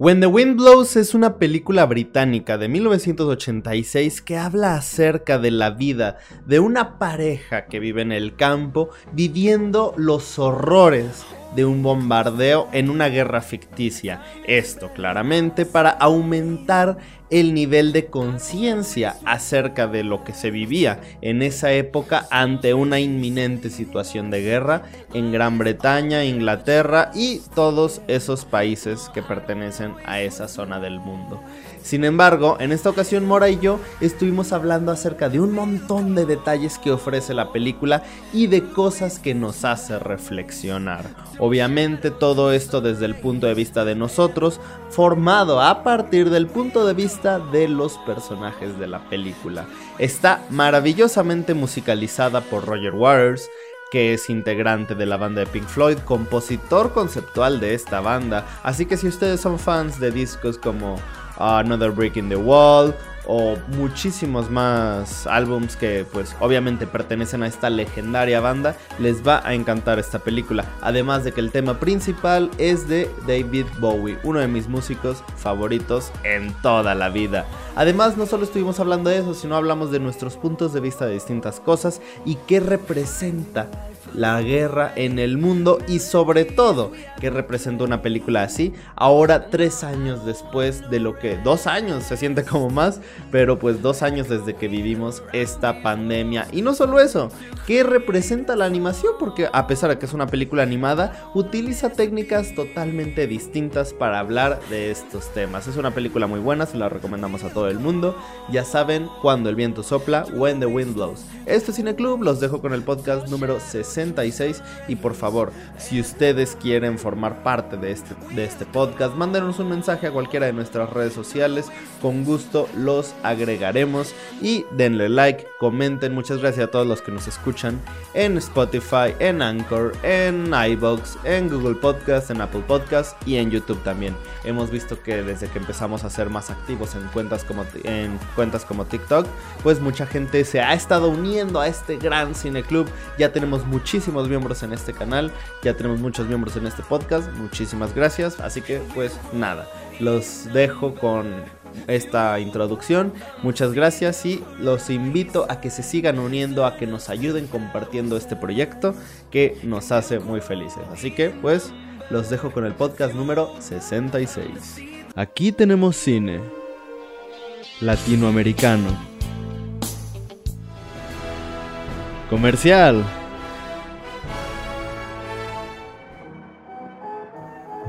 When the Wind Blows es una película británica de 1986 que habla acerca de la vida de una pareja que vive en el campo viviendo los horrores de un bombardeo en una guerra ficticia. Esto claramente para aumentar el nivel de conciencia acerca de lo que se vivía en esa época ante una inminente situación de guerra en Gran Bretaña, Inglaterra y todos esos países que pertenecen a esa zona del mundo. Sin embargo, en esta ocasión Mora y yo estuvimos hablando acerca de un montón de detalles que ofrece la película y de cosas que nos hace reflexionar. Obviamente todo esto desde el punto de vista de nosotros, formado a partir del punto de vista de los personajes de la película. Está maravillosamente musicalizada por Roger Waters, que es integrante de la banda de Pink Floyd, compositor conceptual de esta banda. Así que si ustedes son fans de discos como Another Break in the Wall o muchísimos más álbums que pues obviamente pertenecen a esta legendaria banda, les va a encantar esta película. Además de que el tema principal es de David Bowie, uno de mis músicos favoritos en toda la vida. Además no solo estuvimos hablando de eso, sino hablamos de nuestros puntos de vista de distintas cosas y qué representa la guerra en el mundo y sobre todo que representa una película así. Ahora tres años después de lo que, dos años se siente como más, pero pues dos años desde que vivimos esta pandemia. Y no solo eso, que representa la animación porque a pesar de que es una película animada, utiliza técnicas totalmente distintas para hablar de estos temas. Es una película muy buena, se la recomendamos a todo el mundo. Ya saben, cuando el viento sopla, when the wind blows. Este Club los dejo con el podcast número 60 y por favor, si ustedes quieren formar parte de este, de este podcast, mándenos un mensaje a cualquiera de nuestras redes sociales. Con gusto los agregaremos y denle like, comenten. Muchas gracias a todos los que nos escuchan en Spotify, en Anchor, en iBox, en Google Podcast, en Apple Podcast y en YouTube también. Hemos visto que desde que empezamos a ser más activos en cuentas como, en cuentas como TikTok, pues mucha gente se ha estado uniendo a este gran cine club. Ya tenemos muchísimos muchísimos miembros en este canal, ya tenemos muchos miembros en este podcast, muchísimas gracias, así que pues nada, los dejo con esta introducción, muchas gracias y los invito a que se sigan uniendo, a que nos ayuden compartiendo este proyecto que nos hace muy felices, así que pues los dejo con el podcast número 66. Aquí tenemos cine latinoamericano. Comercial.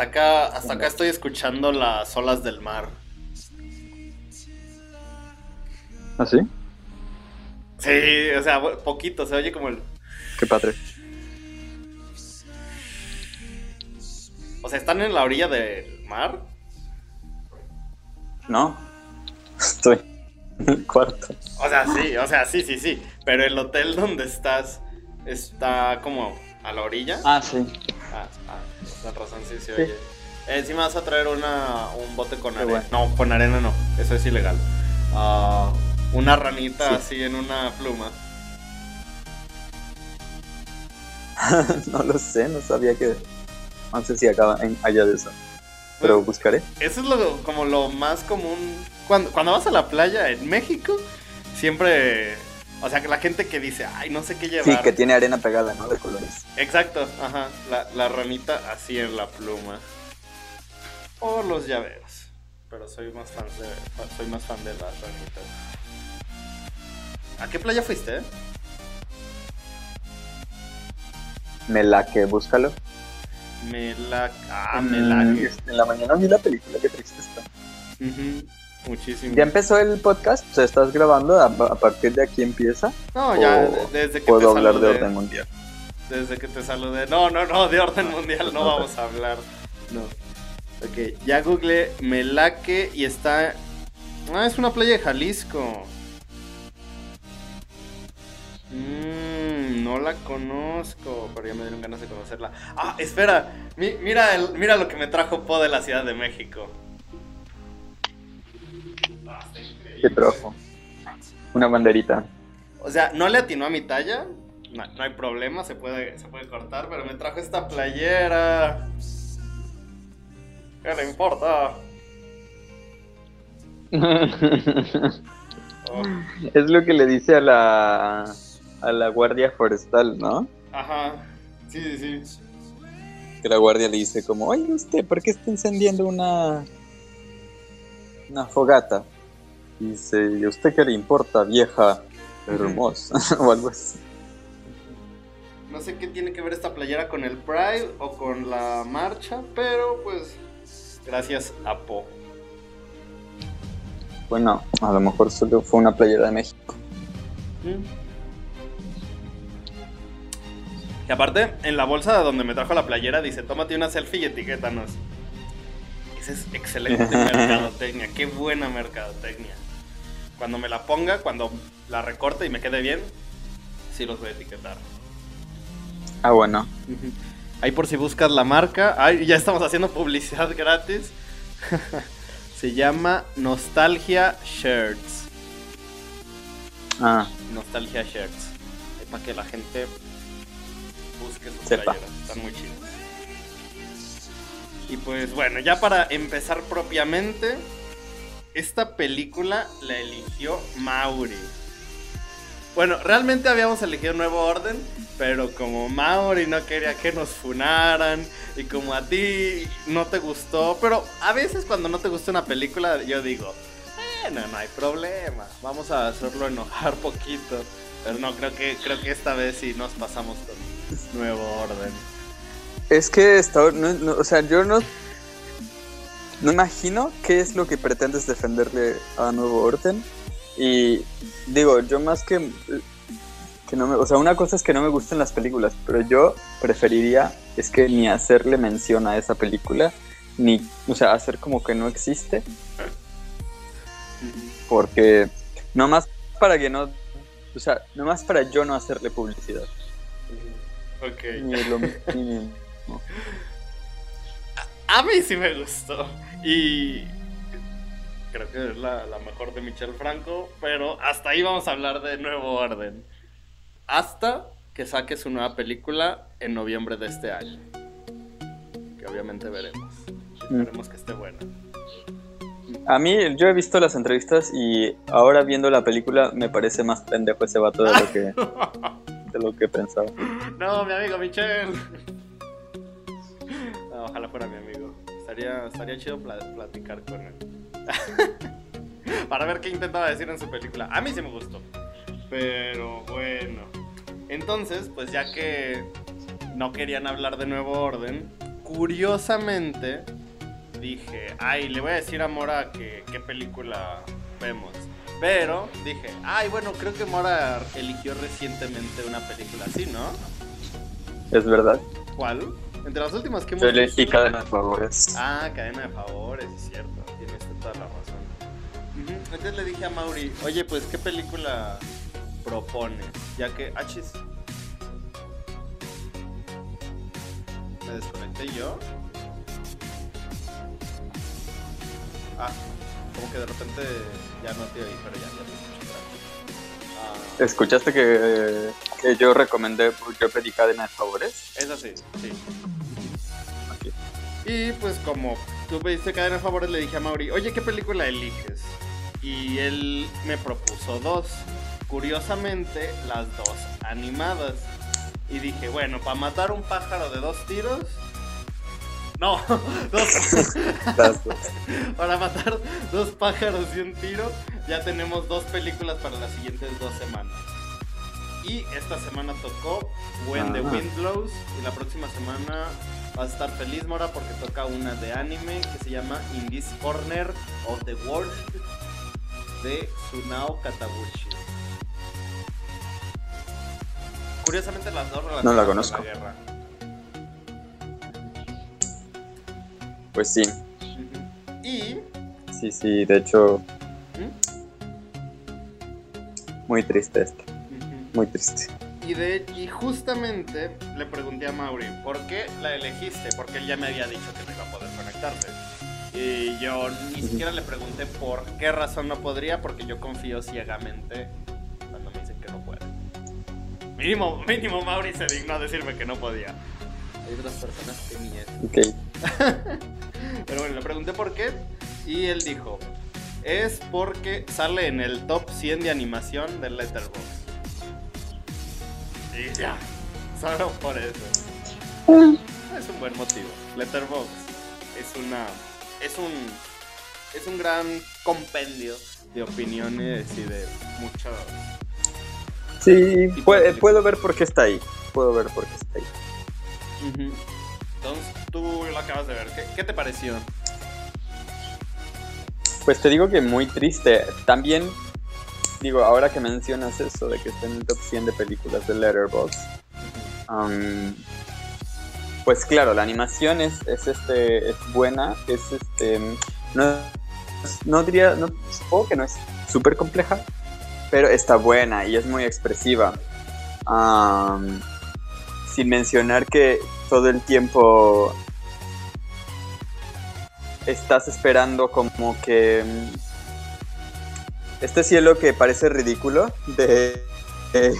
Hasta acá, hasta acá estoy escuchando las olas del mar. ¿Ah, sí? Sí, o sea, poquito, se oye como el. Qué padre. O sea, ¿están en la orilla del mar? No. Estoy en el cuarto. O sea, sí, o sea, sí, sí, sí. Pero el hotel donde estás está como a la orilla. Ah, sí. La razón sí se oye. encima vas a traer una, un bote con arena. No, con arena no, eso es ilegal. Ah, una ranita así en una pluma. no lo sé, no sabía que. No sé si acaba en, allá de eso. Pero pues, buscaré. Eso es lo, como lo más común. Cuando, cuando vas a la playa en México, siempre o sea, que la gente que dice, ay, no sé qué llevar. Sí, que tiene arena pegada, ¿no? De colores. Exacto, ajá. La, la ranita así en la pluma. O los llaveros. Pero soy más fan de, soy más fan de las ranitas. ¿A qué playa fuiste? Melaque, búscalo. Melaque. Ah, mm, Melaque. En la mañana vi la película, qué triste está. Muchísimo. ¿Ya empezó el podcast? ¿O sea, estás grabando? ¿A, partir de aquí empieza? No, ya, desde que ¿Puedo hablar de orden mundial? Desde que te saludé. No, no, no, de orden mundial no vamos a hablar. No. Ok, ya googleé Melaque y está. Ah, es una playa de Jalisco. Mmm, no la conozco, pero ya me dieron ganas de conocerla. Ah, espera, mira, el, mira lo que me trajo Po de la Ciudad de México. ¿Qué trajo? Una banderita. O sea, no le atinó a mi talla, no, hay problema, se puede, se puede cortar, pero me trajo esta playera. ¿Qué le importa? Oh. Es lo que le dice a la a la guardia forestal, ¿no? Ajá. Sí, sí, sí. Que la guardia le dice como, "Oye, usted, ¿por qué está encendiendo una una fogata?" Dice, ¿y a usted qué le importa, vieja hermosa? o algo así. No sé qué tiene que ver esta playera con el Pride o con la marcha, pero pues gracias a Po. Bueno, a lo mejor solo fue una playera de México. Mm. Y aparte, en la bolsa donde me trajo la playera dice, tómate una selfie y etiquétanos. Esa es excelente mercadotecnia, qué buena mercadotecnia. Cuando me la ponga, cuando la recorte y me quede bien, sí los voy a etiquetar. Ah, bueno. Ahí por si buscas la marca. Ay, ya estamos haciendo publicidad gratis. Se llama Nostalgia Shirts. Ah. Nostalgia Shirts. para que la gente busque sus Sepa. Están muy chidos. Y pues bueno, ya para empezar propiamente, esta película la eligió Mauri. Bueno, realmente habíamos elegido Nuevo Orden, pero como Mauri no quería que nos funaran y como a ti no te gustó, pero a veces cuando no te gusta una película yo digo, bueno, no hay problema, vamos a hacerlo enojar poquito. Pero no, creo que creo que esta vez sí nos pasamos con Nuevo Orden. Es que está, o sea, yo no no imagino qué es lo que pretendes defenderle a Nuevo Orden y digo, yo más que, que no me, o sea, una cosa es que no me gusten las películas, pero yo preferiría es que ni hacerle mención a esa película, ni, o sea, hacer como que no existe. Porque nomás para que no, o sea, nomás para yo no hacerle publicidad. Ok. A mí sí me gustó. Y creo que es la, mejor de Michel Franco, pero hasta ahí vamos a hablar de Nuevo Orden. Hasta que saque su nueva película en noviembre de este año. Que obviamente veremos. Mm. Esperemos que esté buena. A mí, yo he visto las entrevistas y ahora viendo la película me parece más pendejo ese vato de lo que, de lo que pensaba. No, mi amigo Michel. ojalá fuera mi amigo. Estaría, estaría chido platicar con él. Para ver qué intentaba decir en su película. A mí sí me gustó. Pero bueno. Entonces, pues ya que no querían hablar de Nuevo Orden, curiosamente dije, ay, le voy a decir a Mora que, qué película vemos. Pero dije, ay, bueno, creo que Mora eligió recientemente una película así, ¿no? Es verdad. ¿Cuál? Entre las últimas que hemos Yo elegí Cadena de Favores. Ah, Cadena de Favores, es cierto. Tienes toda la razón. Entonces le dije a Mauri, oye, pues, ¿qué película propone? Ya que, achis. Me desconecté yo. Ah, como que de repente ya no te oí, pero ya, ya te escuché. Ah. ¿Escuchaste que, que, yo recomendé, yo pedí cadena de favores? Es así, sí. Y pues como tú pediste cadena de favores, le dije a Mauri, oye, ¿qué película eliges? y él me propuso dos. Curiosamente, las dos animadas. Y dije, bueno, para matar un pájaro de dos tiros. No, dos. para matar dos pájaros de un tiro, ya tenemos dos películas para las siguientes dos semanas. Y esta semana tocó When the Wind Blows. Y la próxima semana vas a estar feliz, Mora, porque toca una de anime que se llama In This Corner of the World de Sunao Katabuchi. Curiosamente las dos no la conozco. la guerra. Pues sí. Y... Sí, sí, de hecho... ¿Mm? Muy triste esto, muy triste. Y, de, y justamente le pregunté a Mauri, ¿por qué la elegiste? Porque él ya me había dicho que no iba a poder conectarse. Y yo ni siquiera le pregunté por qué razón no podría, porque yo confío ciegamente cuando me dicen que no puede. Mínimo, mínimo Mauri se dignó a decirme que no podía. Hay otras personas que ni es. Ok. Pero bueno, le pregunté por qué y él dijo, es porque sale en el top 100 de animación de Letterboxd. Y ya, solo por eso. Es un buen motivo. Letterboxd es una es un es un gran compendio de opiniones y de muchos Sí, puede- puedo ver por qué está ahí. Puedo ver por qué está ahí. Entonces, tú lo acabas de ver. ¿Qué, qué te pareció? Pues te digo que muy triste. También, digo, ahora que mencionas eso de que está en el top 100 de películas de Letterboxd, um, pues claro, la animación es, es, este, es buena, es este, no, no diría, no, supongo que no es súper compleja, pero está buena y es muy expresiva. Um, sin mencionar que todo el tiempo estás esperando como que este cielo que parece ridículo de, de-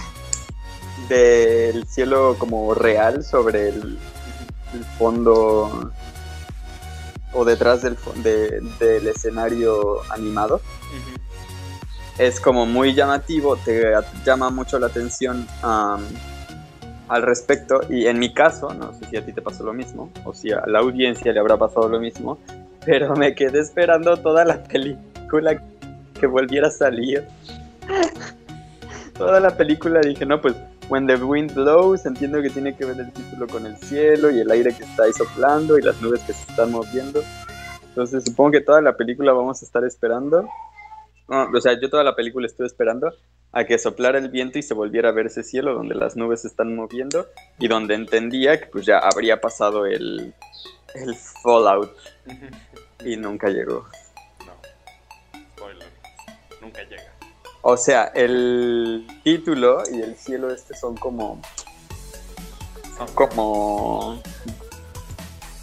del cielo como real sobre el, el fondo o detrás del, de- del escenario animado es como muy llamativo, te llama mucho la atención al respecto. Y en mi caso, no sé si a ti te pasó lo mismo, o si a la audiencia le habrá pasado lo mismo, pero me quedé esperando toda la película que volviera a salir. toda la película dije, no, pues, When the Wind Blows, entiendo que tiene que ver el título con el cielo y el aire que está ahí soplando y las nubes que se están moviendo. Entonces supongo que toda la película vamos a estar esperando. No, o sea, yo toda la película estuve esperando a que soplara el viento y se volviera a ver ese cielo donde las nubes se están moviendo y donde entendía que pues ya habría pasado el, el fallout y nunca llegó. Nunca llega. O sea, el título y el cielo este son como son como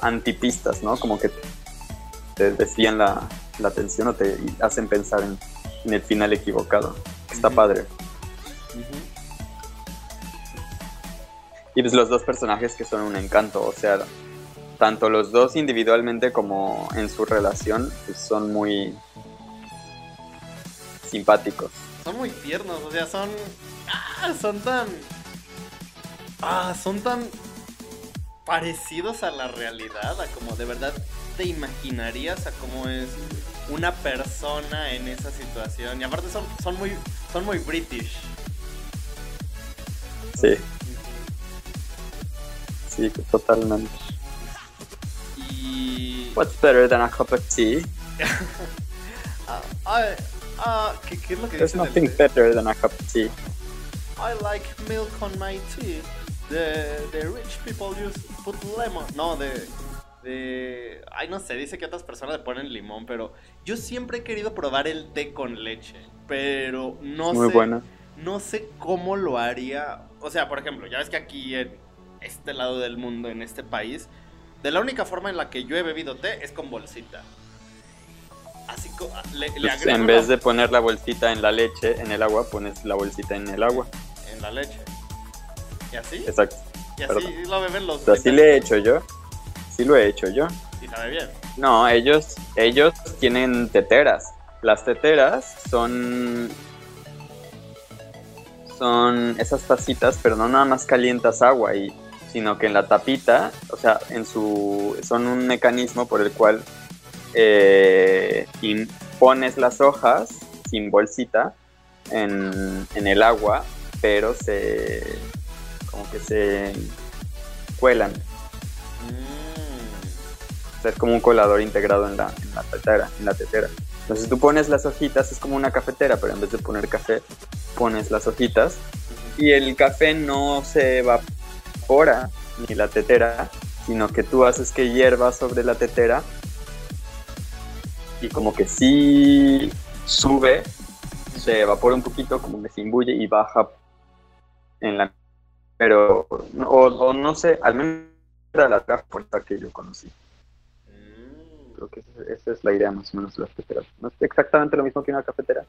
antipistas, ¿no? Como que te desvían la, la atención o te hacen pensar en, en el final equivocado. Está padre. Y pues los dos personajes que son un encanto, o sea, tanto los dos individualmente como en su relación, pues son muy simpáticos. Son muy tiernos, o sea, son. Ah, son tan. Ah, son tan parecidos a la realidad, a como de verdad te imaginarías a cómo es una persona en esa situación. Y aparte son, son muy son muy british. Sí, sí, totalmente. Y. What's better than a cup of tea? Ah, ah, ¿qué, qué es lo que There's dice? nothing better than a cup of tea. I like milk on my tea. The, the rich people use put lemon. No, de, de. Ay, no sé, dice que otras personas le ponen limón, pero yo siempre he querido probar el té con leche. Pero no Muy sé. buena. No sé cómo lo haría. O sea, por ejemplo, ya ves que aquí en este lado del mundo, en este país, de la única forma en la que yo he bebido té es con bolsita. Así co- le, le Pues, en vez de poner la bolsita en la leche, en el agua, pones la bolsita en el agua. en la leche. ¿Y así? Exacto. Y así perdón. lo beben los. O sea, sí le he hecho yo. Sí lo he hecho yo. Y sabe bien. No, ellos, ellos tienen teteras. Las teteras son. Son esas tacitas, pero no nada más calientas agua, y, sino que en la tapita, o sea, en su. son un mecanismo por el cual eh, im- pones las hojas sin bolsita en, en el agua, pero se. como que se cuelan. O sea, es como un colador integrado en la, en la tetera, en la tetera. Entonces tú pones las hojitas, es como una cafetera, pero en vez de poner café, pones las hojitas y el café no se evapora ni la tetera, sino que tú haces que hierva sobre la tetera y como que sí sube, se evapora un poquito, como que se imbuye y baja en la... Pero, o, no sé, al menos era la puerta que yo conocí. Mm. Creo que esa es la idea más o menos de las cafeteras. No es exactamente lo mismo que una cafetera.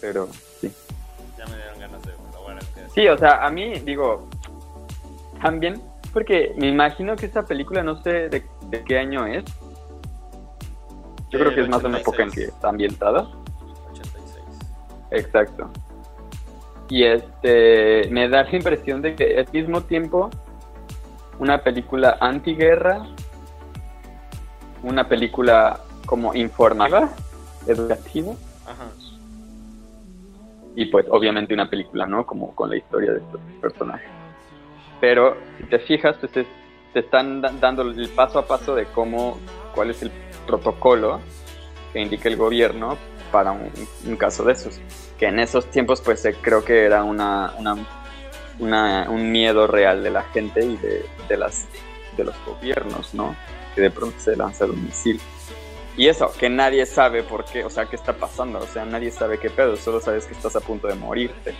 Pero sí. Ya me dieron ganas de Sí, o sea, a mí, digo, también, porque me imagino que esta película, no sé de, qué año es. Yo creo que es más de una época en que está ambientada. 86. Exacto. Y este, me da la impresión de que al mismo tiempo una película antiguerra, una película como informativa, educativa. Ajá y pues obviamente una película, ¿no? Como con la historia de estos personajes. Pero si te fijas, pues te están dando el paso a paso de cómo, cuál es el protocolo que indica el gobierno para un, caso de esos. Que en esos tiempos pues creo que era una, un miedo real de la gente y de, de, las, de los gobiernos, ¿no? Que de pronto se lanza un misil. Y eso, que nadie sabe por qué, o sea, qué está pasando, o sea, nadie sabe qué pedo, solo sabes que estás a punto de morirte.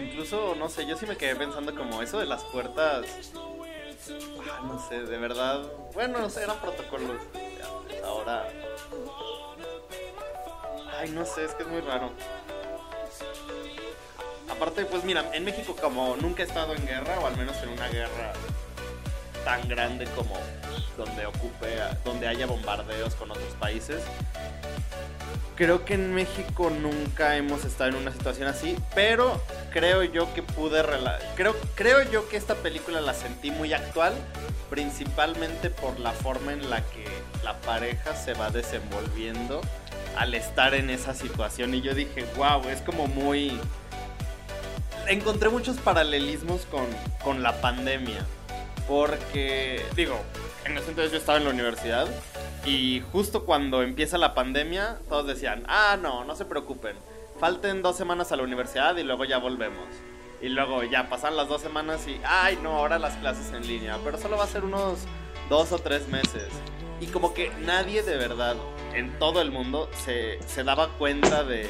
Incluso, no sé, yo sí me quedé pensando como eso de las puertas, ah, no sé, de verdad, bueno, no sé, eran protocolos, ahora... Ay, no sé, es que es muy raro. Aparte, pues mira, en México como nunca he estado en guerra, o al menos en una guerra tan grande como donde ocupe, donde haya bombardeos con otros países. Creo que en México nunca hemos estado en una situación así, pero creo yo que pude creo creo yo que esta película la sentí muy actual, principalmente por la forma en la que la pareja se va desenvolviendo al estar en esa situación. Y yo dije, "Wow, es como muy encontré muchos paralelismos con, con la pandemia porque, digo, en ese entonces yo estaba en la universidad y justo cuando empieza la pandemia, todos decían, ah, no, no se preocupen, falten dos semanas a la universidad y luego ya volvemos. Y luego ya pasan las dos semanas y, ay, no, ahora las clases en línea, pero solo va a ser unos dos o tres meses. Y como que nadie de verdad en todo el mundo se, se daba cuenta de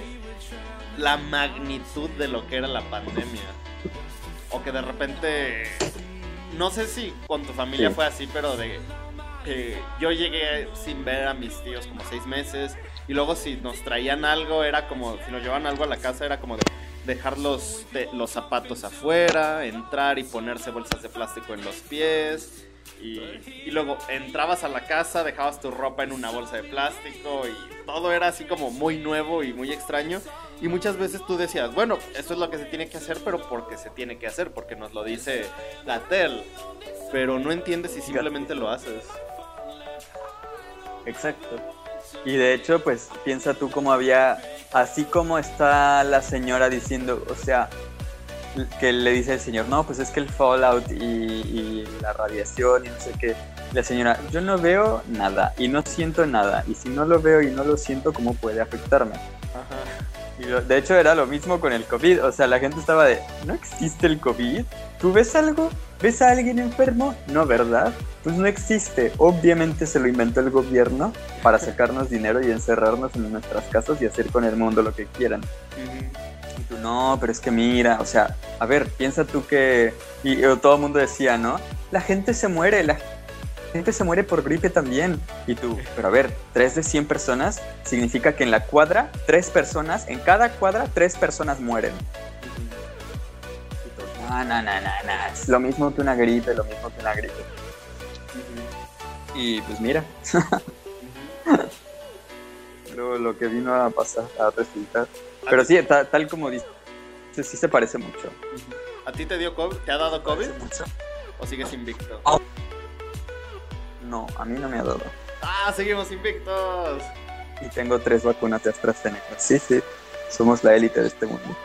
la magnitud de lo que era la pandemia. O que de repente no sé si con tu familia fue así, pero de que yo llegué sin ver a mis tíos como seis meses y luego si nos traían algo era como, si nos llevaban algo a la casa era como de dejar los, de, los zapatos afuera, entrar y ponerse bolsas de plástico en los pies. Y, y, luego entrabas a la casa, dejabas tu ropa en una bolsa de plástico y todo era así como muy nuevo y muy extraño. Y muchas veces tú decías, bueno, esto es lo que se tiene que hacer, pero porque se tiene que hacer, porque nos lo dice la TEL. Pero no entiendes si simplemente lo haces. Exacto. Y de hecho, pues piensa tú cómo había, así como está la señora diciendo, o sea, que le dice el señor, no, pues es que el fallout y, y la radiación y no sé qué. La señora, yo no veo nada y no siento nada. Y si no lo veo y no lo siento, ¿cómo puede afectarme? Ajá de hecho era lo mismo con el COVID, o sea, la gente estaba de, ¿no existe el COVID? ¿Tú ves algo? ¿Ves a alguien enfermo? No, ¿verdad? Pues no existe. Obviamente se lo inventó el gobierno para sacarnos dinero y encerrarnos en nuestras casas y hacer con el mundo lo que quieran. Y tú, no, pero es que mira, o sea, a ver, piensa tú que... Y, y todo el mundo decía, ¿no? La gente se muere, la gente se muere por gripe también. Y tú, pero a ver, 3 de 100 personas significa que en la cuadra, 3 personas, en cada cuadra, 3 personas mueren. No, no, no, no, no, es lo mismo que una gripe, lo mismo que una gripe. Y pues mira. lo, lo que vino a pasar, a resultar. Pero sí, tal, como dices, sí se parece mucho. ¿A ti te dio COVID? ¿Te ha dado COVID? ¿O sigues invicto? Oh. No, a mí no me ha dado. ¡Ah, seguimos invictos! Y tengo tres vacunas de AstraZeneca. Sí, sí, somos la élite de este mundo.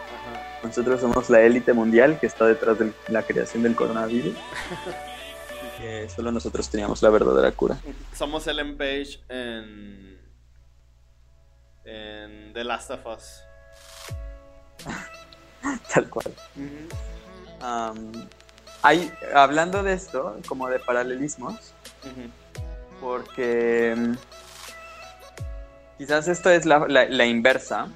Nosotros somos la élite mundial que está detrás de la creación del coronavirus. y que solo nosotros teníamos la verdadera cura. Somos el Page en. en The Last of Us. Tal cual. hay, hablando de esto, como de paralelismos, porque mm, quizás esto es la, la, inversa,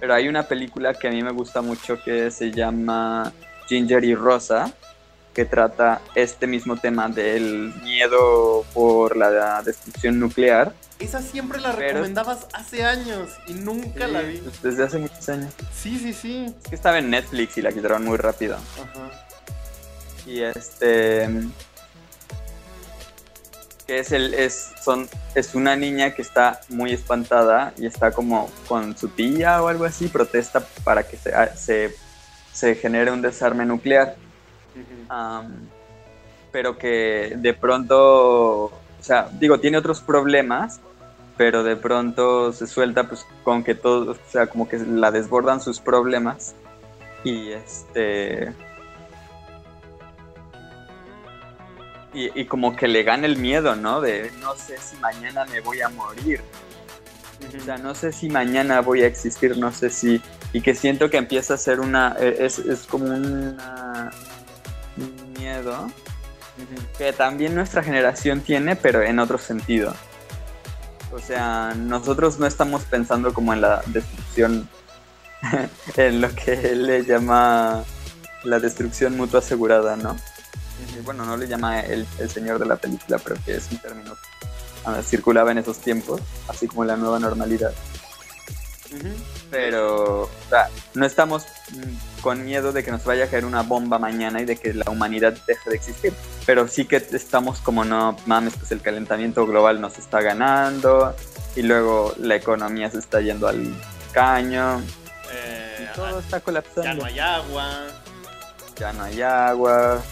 pero hay una película que a mí me gusta mucho que se llama Ginger y Rosa, que trata este mismo tema del miedo por la destrucción nuclear. Esa siempre la recomendabas hace años y nunca la vi. Desde hace muchos años. Sí, sí, sí. Es que estaba en Netflix y la quitaron muy rápido. Ajá. Y este que es el es son es una niña que está muy espantada y está como con su tía o algo así protesta para que se, ah, se, genere un desarme nuclear. Pero que de pronto o sea digo tiene otros problemas pero de pronto se suelta pues con que todo o sea como que la desbordan sus problemas y este y, como que le gana el miedo, ¿no? De no sé si mañana me voy a morir. O sea, no sé si mañana voy a existir, no sé si... Y que siento que empieza a ser una... E, es, como una, un miedo que también nuestra generación tiene, pero en otro sentido. O sea, nosotros no estamos pensando como en la destrucción, en lo que él le llama la destrucción mutua asegurada, ¿no? Bueno, no le llama el, señor de la película, pero que es un término que circulaba en esos tiempos, así como la nueva normalidad. Pero, o sea, no estamos mm, con miedo de que nos vaya a caer una bomba mañana y de que la humanidad deje de existir. Pero sí que estamos como, no mames, pues el calentamiento global nos está ganando y luego la economía se está yendo al caño. Eh, y todo está colapsando. Ya no hay agua. Ya no hay agua.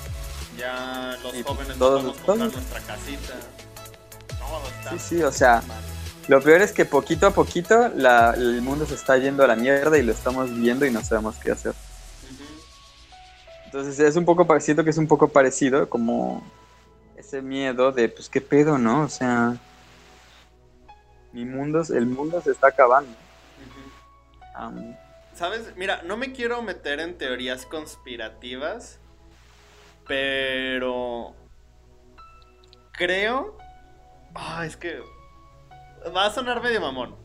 Ya los jóvenes todos, podemos comprar nuestra casita. sí, sí, o sea, lo peor es que poquito a poquito el mundo se está yendo a la mierda y lo estamos viendo y no sabemos qué hacer. Entonces es un poco, siento que es un poco parecido como ese miedo de, pues, ¿qué pedo, no? O sea, mi mundo, el mundo se está acabando. ¿Sabes? Mira, no me quiero meter en teorías conspirativas, pero creo... Ah, es que... Va a sonar medio mamón.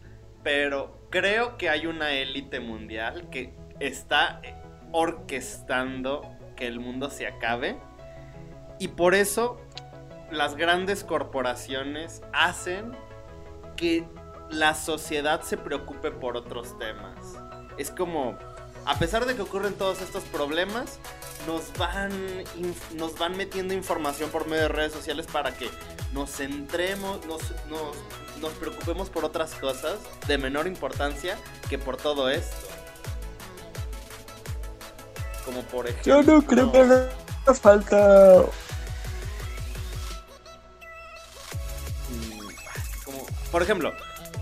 Pero creo que hay una élite mundial que está orquestando que el mundo se acabe. Y por eso las grandes corporaciones hacen que la sociedad se preocupe por otros temas. Es como, a pesar de que ocurren todos estos problemas, nos van, nos van metiendo información por medio de redes sociales para que nos centremos, nos, nos, preocupemos por otras cosas de menor importancia que por todo esto. Como por ejemplo... Yo no creo que haga falta... Como, por ejemplo,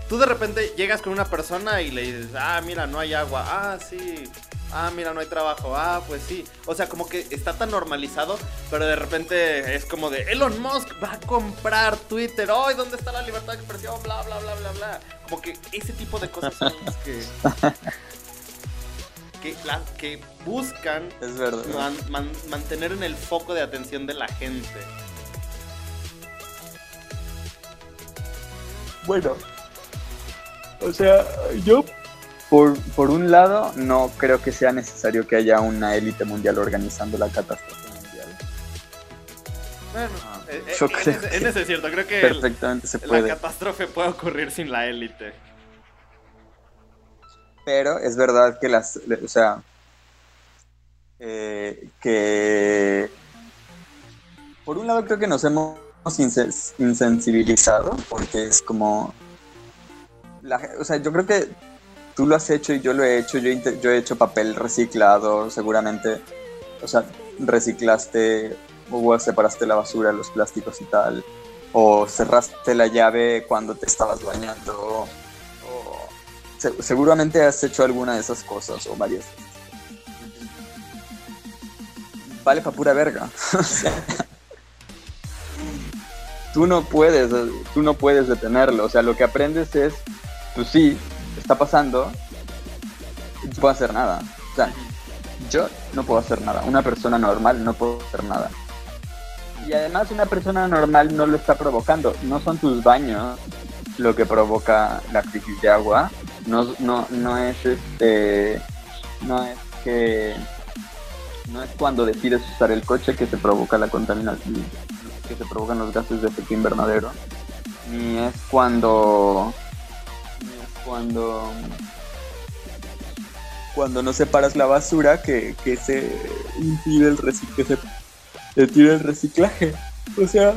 tú de repente llegas con una persona y le dices, ah, mira, no hay agua, ah, sí, ah, mira, no hay trabajo, ah, pues sí. O sea, como que está tan normalizado, pero de repente es como de Elon Musk va a comprar Twitter, ¡ay, ¿dónde está la libertad de expresión? Bla, bla, bla, bla, bla. Como que ese tipo de cosas son las que... que, que buscan es verdad. mantener en el foco de atención de la gente. Bueno, o sea, yo por, por un lado, no creo que sea necesario que haya una élite mundial organizando la catástrofe mundial. Bueno, ah, eh, eh, yo creo en, ese, es cierto, creo que perfectamente se puede. la catástrofe puede ocurrir sin la élite. Pero es verdad que las, o sea, eh, que por un lado creo que nos hemos insensibilizado porque es como, o sea, yo creo que tú lo has hecho y yo lo he hecho, yo, yo he hecho papel reciclado, seguramente, o sea, reciclaste o separaste la basura, los plásticos y tal, o cerraste la llave cuando te estabas bañando, o, seguramente has hecho alguna de esas cosas o varias. Vale para pura verga. tú no puedes, tú no puedes detenerlo, o sea, lo que aprendes es, pues sí, está pasando, no puedo hacer nada. O sea, yo no puedo hacer nada. Una persona normal no puede hacer nada. Y además una persona normal no lo está provocando. No son tus baños lo que provoca la crisis de agua. No, no, no es este. No es que. No es cuando decides usar el coche que se provoca la contaminación, que se provocan los gases de efecto invernadero. Ni es cuando. Cuando cuando no separas la basura que, se impide el reciclaje. Se impide el reciclaje. O sea.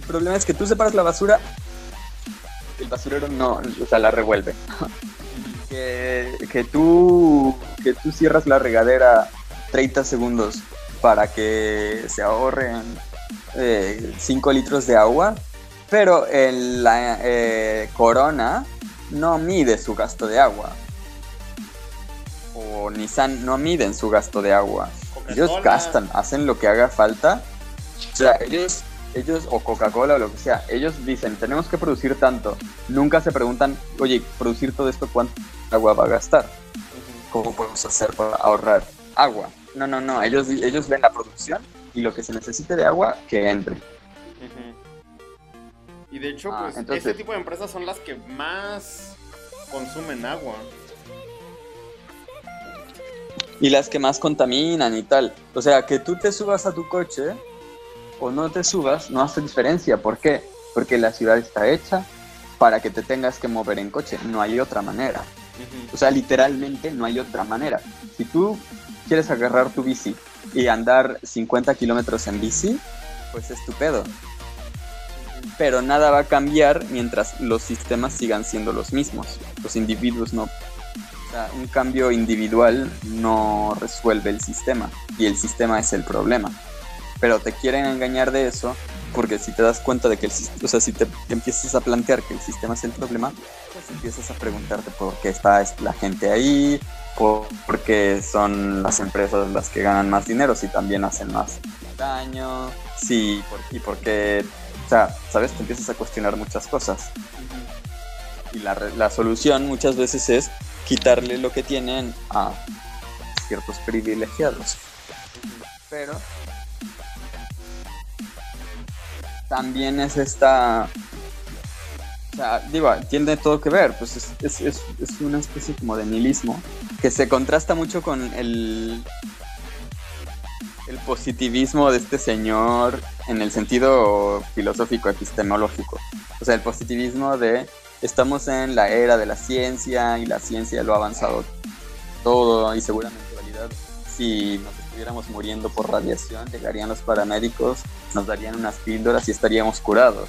El problema es que tú separas la basura, el basurero no, o sea, la revuelve. que, que, tú, que tú cierras la regadera 30 segundos para que se ahorren 5 eh, litros de agua, pero en la eh, corona no mide su gasto de agua. O Nissan no miden su gasto de agua. Ellos gastan, hacen lo que haga falta. O sea, ellos, ellos, o Coca-Cola o lo que sea, ellos dicen, tenemos que producir tanto. Nunca se preguntan, oye, producir todo esto, ¿cuánto agua va a gastar? ¿Cómo podemos hacer para ahorrar agua? No, no, no, ellos, ellos ven la producción y lo que se necesite de agua, que entre. Y de hecho, ah, pues, este tipo de empresas son las que más consumen agua. Y las que más contaminan y tal. O sea, que tú te subas a tu coche o no te subas, no hace diferencia. ¿Por qué? Porque la ciudad está hecha para que te tengas que mover en coche. No hay otra manera. O sea, literalmente no hay otra manera. Si tú quieres agarrar tu bici y andar 50 kilómetros en bici, pues estupendo pero nada va a cambiar mientras los sistemas sigan siendo los mismos. Los individuos no. O sea, un cambio individual no resuelve el sistema y el sistema es el problema. Pero te quieren engañar de eso porque si te das cuenta de que el o sea, si te empiezas a plantear que el sistema es el problema, pues empiezas a preguntarte por qué está la gente ahí, por, qué son las empresas las que ganan más dinero, si también hacen más daño, sí, y por qué o sea, ¿sabes? Te empiezas a cuestionar muchas cosas. Y la, la solución muchas veces es quitarle lo que tienen a ciertos privilegiados. Pero también es esta o sea, digo, tiene todo que ver, pues es, es, es, es, una especie como de nihilismo que se contrasta mucho con el, el positivismo de este señor en el sentido filosófico, epistemológico. O sea, el positivismo de estamos en la era de la ciencia y la ciencia lo ha avanzado todo y seguramente realidad si nos estuviéramos muriendo por radiación llegarían los paramédicos, nos darían unas píldoras y estaríamos curados.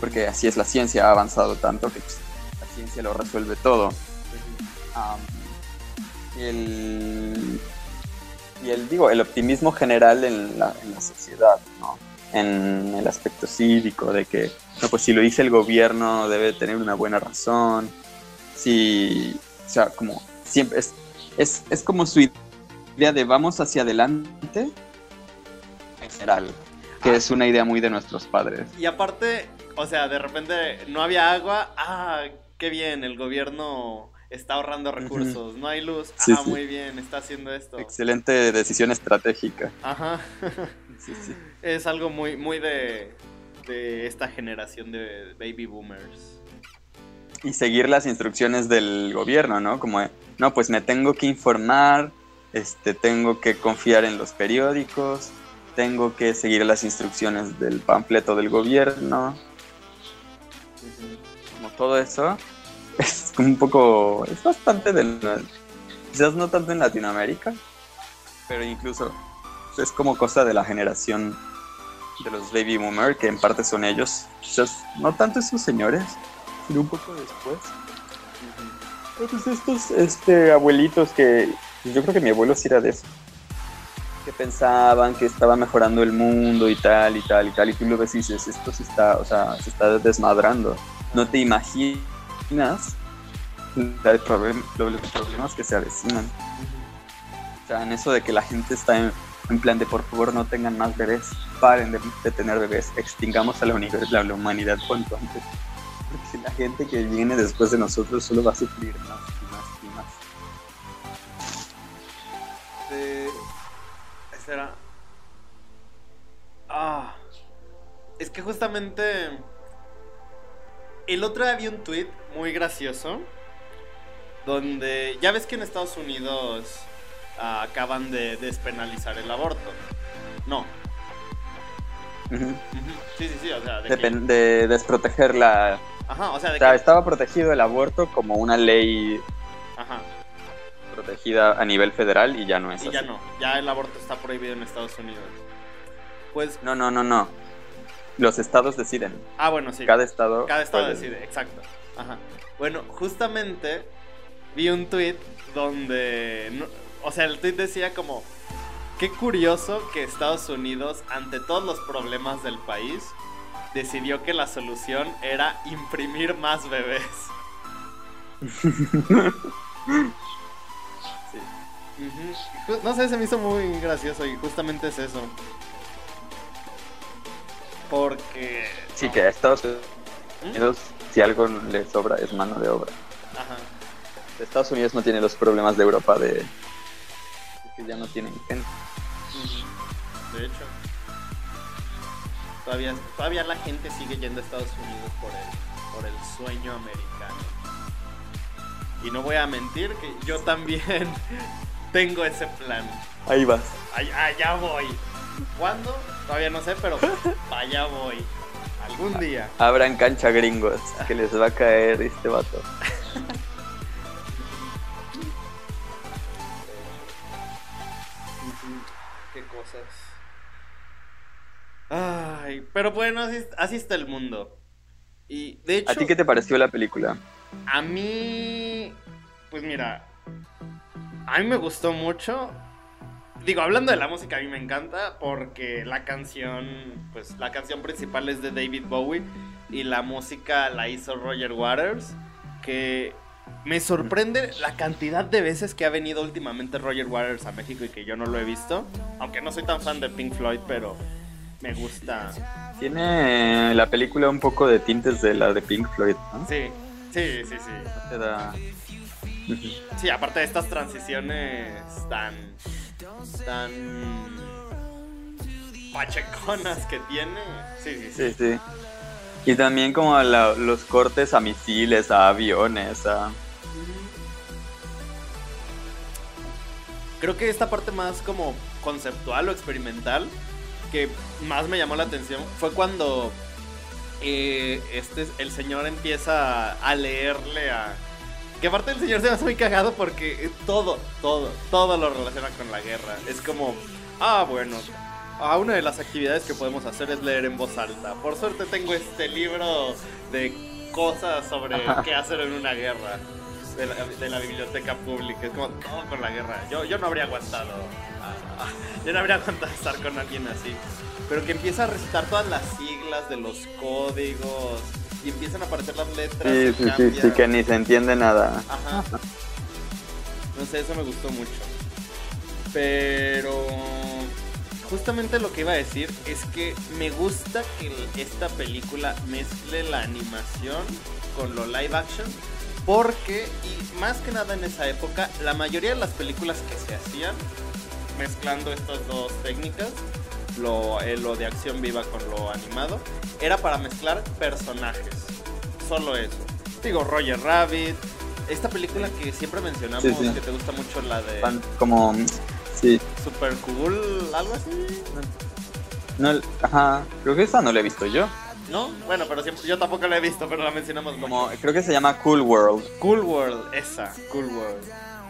Porque así es la ciencia, ha avanzado tanto que pues, la ciencia lo resuelve todo. el y el, digo, el optimismo general en la, en la sociedad, ¿no? En el aspecto cívico, de que, no, pues si lo dice el gobierno debe tener una buena razón, si, o sea, como siempre, es, es, es como su idea de vamos hacia adelante en general, que es una idea muy de nuestros padres. Y aparte, o sea, de repente no había agua, ah, qué bien, el gobierno está ahorrando recursos, no hay luz, ah, muy bien, está haciendo esto. Excelente decisión estratégica. Ajá. Es algo muy, muy de, de esta generación de baby boomers. Y seguir las instrucciones del gobierno, ¿no? Como, no, pues me tengo que informar, este, tengo que confiar en los periódicos, tengo que seguir las instrucciones del panfleto del gobierno. Como todo eso es un poco, es bastante del, quizás no tanto en Latinoamérica, pero incluso es como cosa de la generación de los baby boomer, que en parte son ellos, quizás no tanto esos señores, sino un poco después. Entonces estos este, abuelitos que, yo creo que mi abuelo sí era de eso, que pensaban que estaba mejorando el mundo y tal y tal y tal, y tú lo ves y dices, esto se está, o sea, se está desmadrando. No te imaginas dignas de problemas que se avecinan. O sea, en eso de que la gente está en, plan de por favor no tengan más bebés, paren de, tener bebés, extingamos a la, humanidad cuanto antes. Porque la gente que viene después de nosotros solo va a sufrir más y más y más. Será. Ah. Es que justamente el otro día vi un tweet muy gracioso. Donde. Ya ves que en Estados Unidos. ah, acaban de despenalizar el aborto. No. Sí, sí, sí. O sea, de que- Depen- de desproteger la... Ajá, o sea, de O sea, que. estaba protegido el aborto como una ley Ajá. protegida a nivel federal y ya no es Y así. ya no. Ya el aborto está prohibido en Estados Unidos. Pues. No, no, no, no. Los estados deciden. Ah, bueno, sí. Cada estado. Cada estado puede- decide, exacto. Ajá. Bueno, justamente vi un tweet donde. no- o sea, el tweet decía como. Qué curioso que Estados Unidos, ante todos los problemas del país, decidió que la solución era imprimir más bebés. Sí. No sé, se me hizo muy gracioso y justamente es eso. Porque. Sí, no. que a Estados ¿Mm? Unidos, si algo le sobra, es mano de obra. Ajá. Estados Unidos no tiene los problemas de Europa de que ya no tienen gente. De hecho. Todavía, todavía la gente sigue yendo a Estados Unidos por el, por el sueño americano. Y no voy a mentir que yo también tengo ese plan. Ahí vas. Allá voy. ¿Cuándo? Todavía no sé, pero allá voy. Algún día. Abran cancha gringos, que les va a caer este vato. Qué cosas. Ay, pero bueno, así, así está el mundo. Y de hecho, ¿A ti qué te pareció la película? a mí, pues mira, a mí me gustó mucho. Digo, hablando de la música, a mí me encanta porque la canción, pues la canción principal es de David Bowie y la música la hizo Roger Waters, que me sorprende la cantidad de veces que ha venido últimamente Roger Waters a México y que yo no lo he visto, aunque no soy tan fan de Pink Floyd, pero me gusta. Tiene la película un poco de tintes de la de Pink Floyd, ¿no? Sí, sí, sí, sí. Te da- Sí, aparte de estas transiciones tan. Tan. pacheconas que tiene. Sí, sí, sí. Sí, sí. Y también como la- los cortes a misiles, a aviones, a... Creo que esta parte más como conceptual o experimental que más me llamó la atención fue cuando eh, este el señor empieza a leerle a que aparte el señor se me hace muy cagado porque todo, todo, todo lo relaciona con la guerra. Es como, ah, bueno, ah, una de las actividades que podemos hacer es leer en voz alta. Por suerte tengo este libro de cosas sobre qué hacer en una guerra de la, de la biblioteca pública. Es como todo con la guerra. Yo, yo no habría aguantado. ah, ah, yo no habría aguantado estar con alguien así. Pero que empieza a recitar todas las siglas de los códigos y empiezan a aparecer las letras. Sí, y sí, sí, cambia. sí, que ni se entiende nada. Ajá. No sé, eso me gustó mucho. Pero justamente lo que iba a decir es que me gusta que esta película mezcle la animación con lo live action. Porque, y más que nada en esa época, la mayoría de las películas que se hacían mezclando estas dos técnicas, lo, eh, lo de acción viva con lo animado, era para mezclar personajes. Solo eso. Digo, Roger Rabbit. Esta película que siempre mencionamos, Sí, sí. que te gusta mucho, la de Como... Sí. Super Cool, algo así. No, ajá, creo que esa no la he visto yo. ¿No? Bueno, pero siempre, yo tampoco la he visto, pero la mencionamos Como, creo que se llama Cool World. Cool World, esa, Cool World.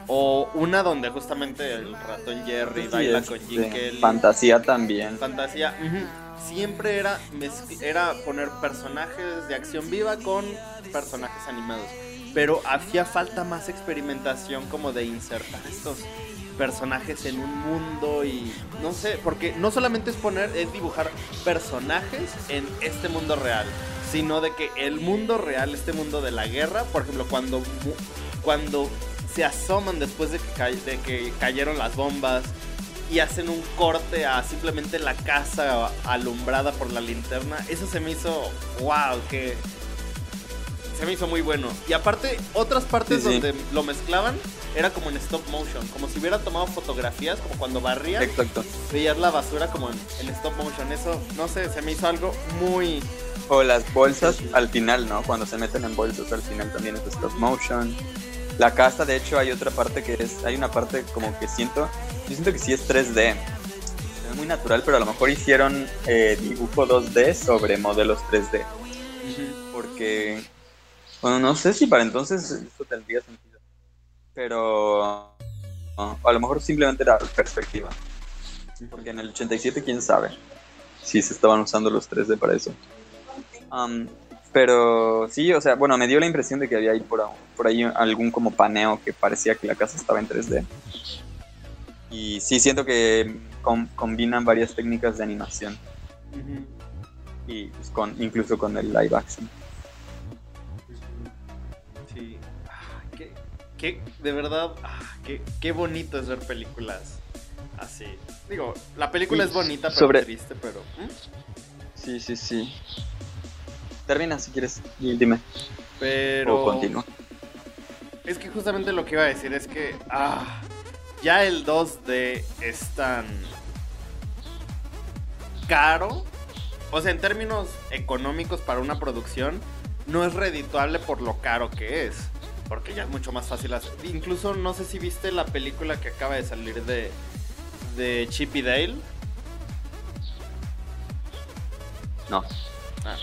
O una donde justamente el ratón Jerry Sí, baila es con Jim Kelly. Fantasía también. fantasía. Siempre era, era poner personajes de acción viva con personajes animados. Pero hacía falta más experimentación como de insertar estos personajes en un mundo y no sé, porque no solamente es poner, es dibujar personajes en este mundo real, sino de que el mundo real, este mundo de la guerra, por ejemplo, cuando, cuando se asoman después de que, de que cayeron las bombas y hacen un corte a simplemente la casa alumbrada por la linterna, eso se me hizo, wow, que se me hizo muy bueno. Y aparte, otras partes Sí, sí. donde lo mezclaban era como en stop motion, como si hubieran tomado fotografías, como cuando barrían, Exacto. veías la basura como en, en stop motion. Eso, no sé, se me hizo algo muy... O las bolsas al final, ¿no? Cuando se meten en bolsas al final también es stop motion. La casa, de hecho, hay otra parte que es, hay una parte como que siento, yo siento que sí es 3D. Es muy natural, pero a lo mejor hicieron eh, dibujo 2D sobre modelos 3D. Porque, bueno, no sé si para entonces eso tendría sentido. Pero ah, a lo mejor simplemente era perspectiva. Porque en el 87, quién sabe si se estaban usando los 3D para eso. Am, pero sí, o sea, bueno, me dio la impresión de que había ahí por, ahí- por ahí algún como paneo que parecía que la casa estaba en 3D. Y sí, siento que com- combinan varias técnicas de animación. Y pues, con, incluso con el live action. Sí. Ah, qué, qué- de verdad, ah, qué, qué bonito es ver películas así. Digo, la película es bonita, pero sobre- triste, pero... Sí, sí, sí. Termina si quieres y dime. Pero... O continúa. Es que justamente lo que iba a decir es que ah, ya el 2D es tan caro. O sea, en términos económicos para una producción, no es redituable por lo caro que es. Porque ya es mucho más fácil hacer. Incluso no sé si viste la película que acaba de salir de, de Chip y Dale. No. Ah,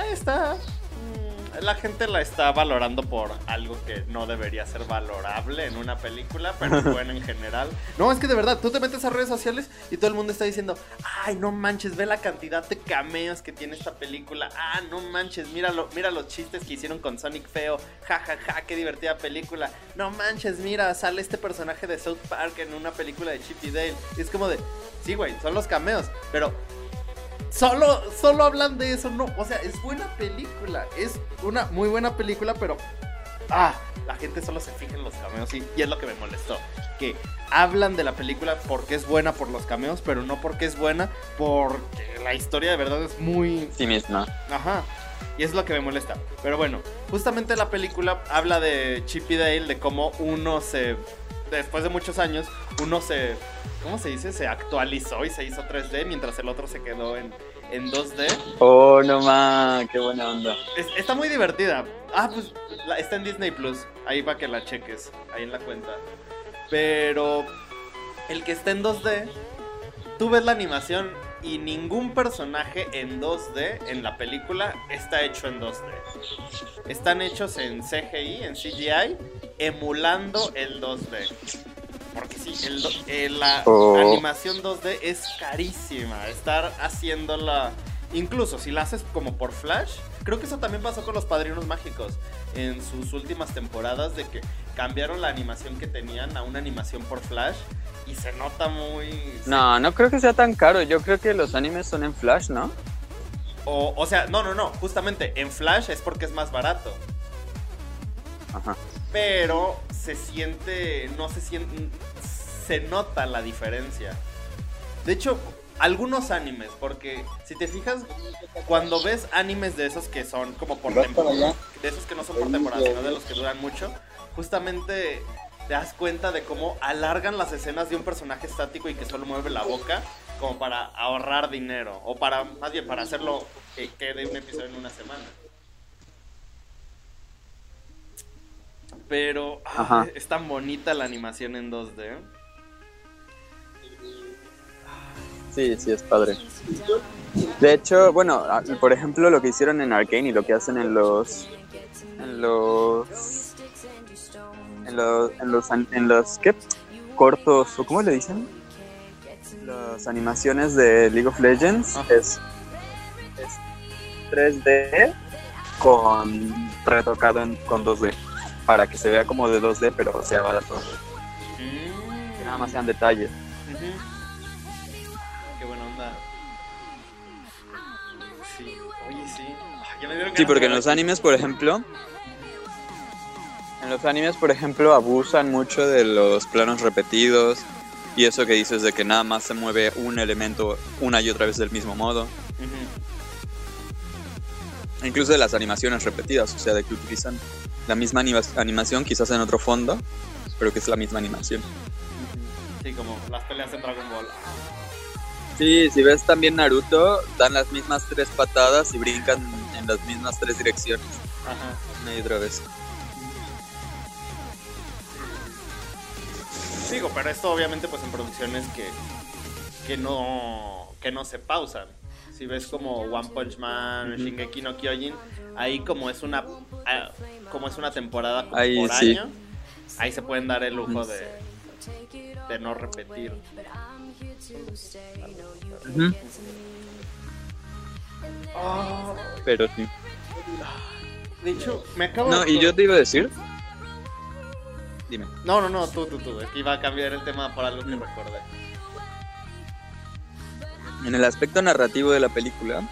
está. Mm, La gente la está valorando por algo que no debería ser valorable en una película, pero es buena en general. No, es que de verdad, tú te metes a redes sociales y todo el mundo está diciendo, ay, no manches, ve la cantidad de cameos que tiene esta película. Ah, no manches, míralo, mira los chistes que hicieron con Sonic Feo. Ja, ja, ja, qué divertida película. No manches, mira, sale este personaje de South Park en una película de Chip y Dale. Y es como de, sí, güey, son los cameos, pero Solo, solo hablan de eso, no. O sea, es buena película. Es una muy buena película, pero. Ah, la gente solo se fija en los cameos y, y es lo que me molestó. Que hablan de la película porque es buena por los cameos, pero no porque es buena porque la historia de verdad es muy. Sí misma. Ajá. Y es lo que me molesta. Pero bueno, justamente la película habla de Chip y Dale, de cómo uno se. Después de muchos años, uno se. ¿Cómo se dice? Se actualizó y se hizo 3D mientras el otro se quedó en, en 2D. Oh, no ma, qué buena onda. Es- está muy divertida. Ah, pues la- está en Disney Plus. Ahí para que la cheques. Ahí en la cuenta. Pero el que está en 2D, tú ves la animación y ningún personaje en 2D en la película está hecho en 2D. Están hechos en CGI, en CGI, emulando el 2D. Porque sí, el eh, la Oh. animación 2D es carísima. Estar haciéndola, incluso si la haces como por Flash, creo que eso también pasó con los Padrinos Mágicos en sus últimas temporadas de que cambiaron la animación que tenían a una animación por Flash y se nota muy... No, no creo que sea tan caro. Yo creo que los animes son en Flash, ¿no? O, o sea, no, no, no, justamente en Flash es porque es más barato. Ajá. pero se siente, no se siente, se nota la diferencia. De hecho, algunos animes, porque si te fijas, cuando ves animes de esos que son como por temporada, de esos que no son por temporada, sino de los que duran mucho, justamente te das cuenta de cómo alargan las escenas de un personaje estático y que solo mueve la boca como para ahorrar dinero o para más bien para hacerlo que quede un episodio en una semana. Pero ah, es tan bonita la animación en 2D. Sí, sí, es padre. De hecho, bueno, por ejemplo, lo que hicieron en Arcane y lo que hacen en los. En los. En los. En los. En los ¿Qué? Cortos, o ¿cómo le dicen? Las animaciones de League of Legends Ajá. es. Es 3D con. retocado en- con 2D. Para que se vea como de 2D, pero sea barato. Que nada más sean detalles. Sí, porque en los animes, por ejemplo, en los animes, por ejemplo, abusan mucho de los planos repetidos y eso que dices de que nada más se mueve un elemento una y otra vez del mismo modo. Incluso de las animaciones repetidas, o sea, de que utilizan la misma anima- animación, quizás en otro fondo, pero que es la misma animación. Sí, como las peleas en Dragon Ball. Sí, si ves también Naruto, dan las mismas tres patadas y brincan en las mismas tres direcciones, Ajá. una y otra vez. Digo, pero esto obviamente pues en producciones que, que no que no se pausan. Si ves como One Punch Man, Ujú. Shingeki no Kyojin, ahí como es una ah, como es una temporada como Ahí por sí. año, ahí se pueden dar el lujo Ujú. de, de no repetir. Ujú. Pero sí. De hecho, me acabo No, de y yo te iba a decir. Dime. No, no, no, tú, tú, tú. Es que iba a cambiar el tema por algo que Mm. recordé. En el aspecto narrativo de la película,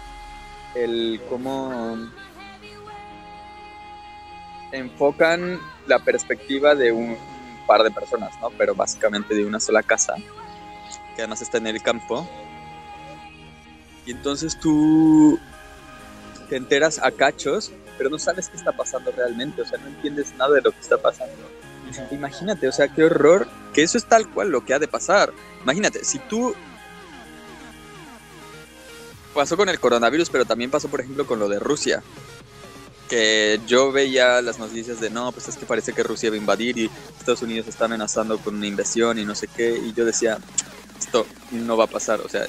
el cómo enfocan la perspectiva de un par de personas, ¿no? Pero básicamente de una sola casa, que además está en el campo. Y entonces tú te enteras a cachos, pero no sabes qué está pasando realmente, o sea, no entiendes nada de lo que está pasando. Imagínate, o sea, qué horror, que eso es tal cual lo que ha de pasar. Imagínate, si tú pasó con el coronavirus, pero también pasó, por ejemplo, con lo de Rusia. Que yo veía las noticias de no, pues es que parece que Rusia va a invadir y Estados Unidos está amenazando con una invasión y no sé qué. Y yo decía, esto no va a pasar, o sea,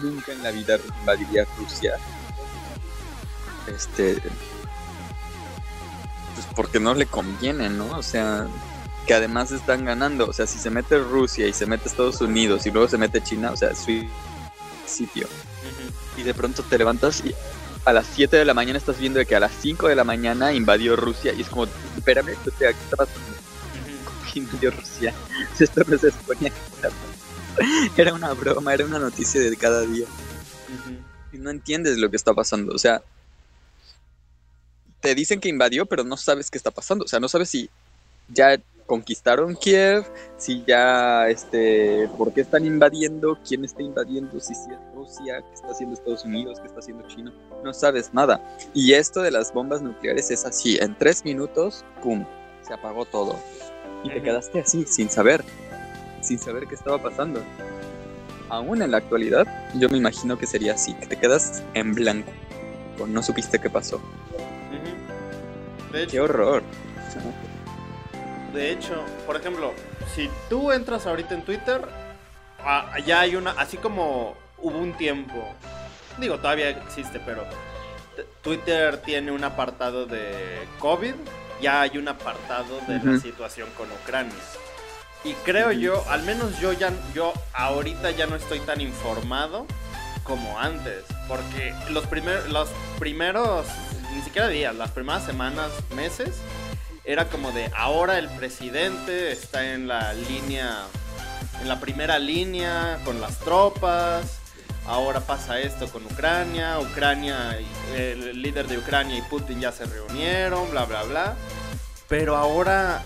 nunca en la vida invadiría Rusia. Este. Pues porque no le conviene, ¿no? O sea, que además están ganando. O sea, si se mete Rusia y se mete Estados Unidos y luego se mete China, o sea, es su sitio y de pronto te levantas y a las 7 de la mañana estás viendo que a las 5 de la mañana invadió Rusia y es como, espérame, o sea, ¿qué está pasando? Ujú. ¿Qué invadió Rusia? Esto no se suponía que era, una broma, era una noticia de cada día y no entiendes lo que está pasando, o sea, te dicen que invadió, pero no sabes qué está pasando, o sea, no sabes si ya conquistaron Kiev, si ya, este, por qué están invadiendo, quién está invadiendo, si, si es Rusia, qué está haciendo Estados Unidos, qué está haciendo China, no sabes nada. Y esto de las bombas nucleares es así, en tres minutos, ¡pum!, se apagó todo. Y te quedaste así, sin saber, sin saber qué estaba pasando. Aún en la actualidad, yo me imagino que sería así, que te quedas en blanco, no supiste qué pasó. ¡Qué horror! de hecho, por ejemplo, si tú entras ahorita en Twitter, ah, ya hay una, así como hubo un tiempo, digo, todavía existe, pero Twitter tiene un apartado de COVID, ya hay un apartado de la situación con Ucrania. Y creo yo, al menos yo ya, yo ahorita ya no estoy tan informado como antes, porque los, primer, los primeros, ni siquiera días, las primeras semanas, meses, era como de ahora el presidente está en la línea, en la primera línea con las tropas, ahora pasa esto con Ucrania, Ucrania, el líder de Ucrania y Putin ya se reunieron, bla, bla, bla. Pero ahora,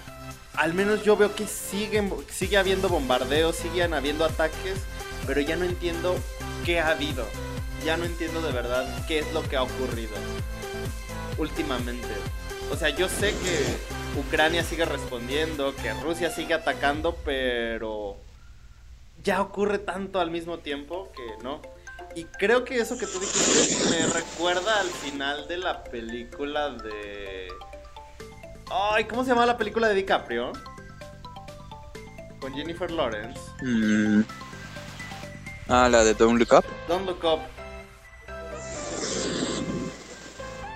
al menos yo veo que siguen, sigue habiendo bombardeos, siguen habiendo ataques, pero ya no entiendo qué ha habido. Ya no entiendo de verdad qué es lo que ha ocurrido últimamente. O sea, yo sé que Ucrania sigue respondiendo, que Rusia sigue atacando, pero ya ocurre tanto al mismo tiempo que no. Y creo que eso que tú dijiste me recuerda al final de la película de... Ay, ¿cómo se llama la película de DiCaprio? Con Jennifer Lawrence. Mm. Ah, la de Don't Look Up. Don't Look Up.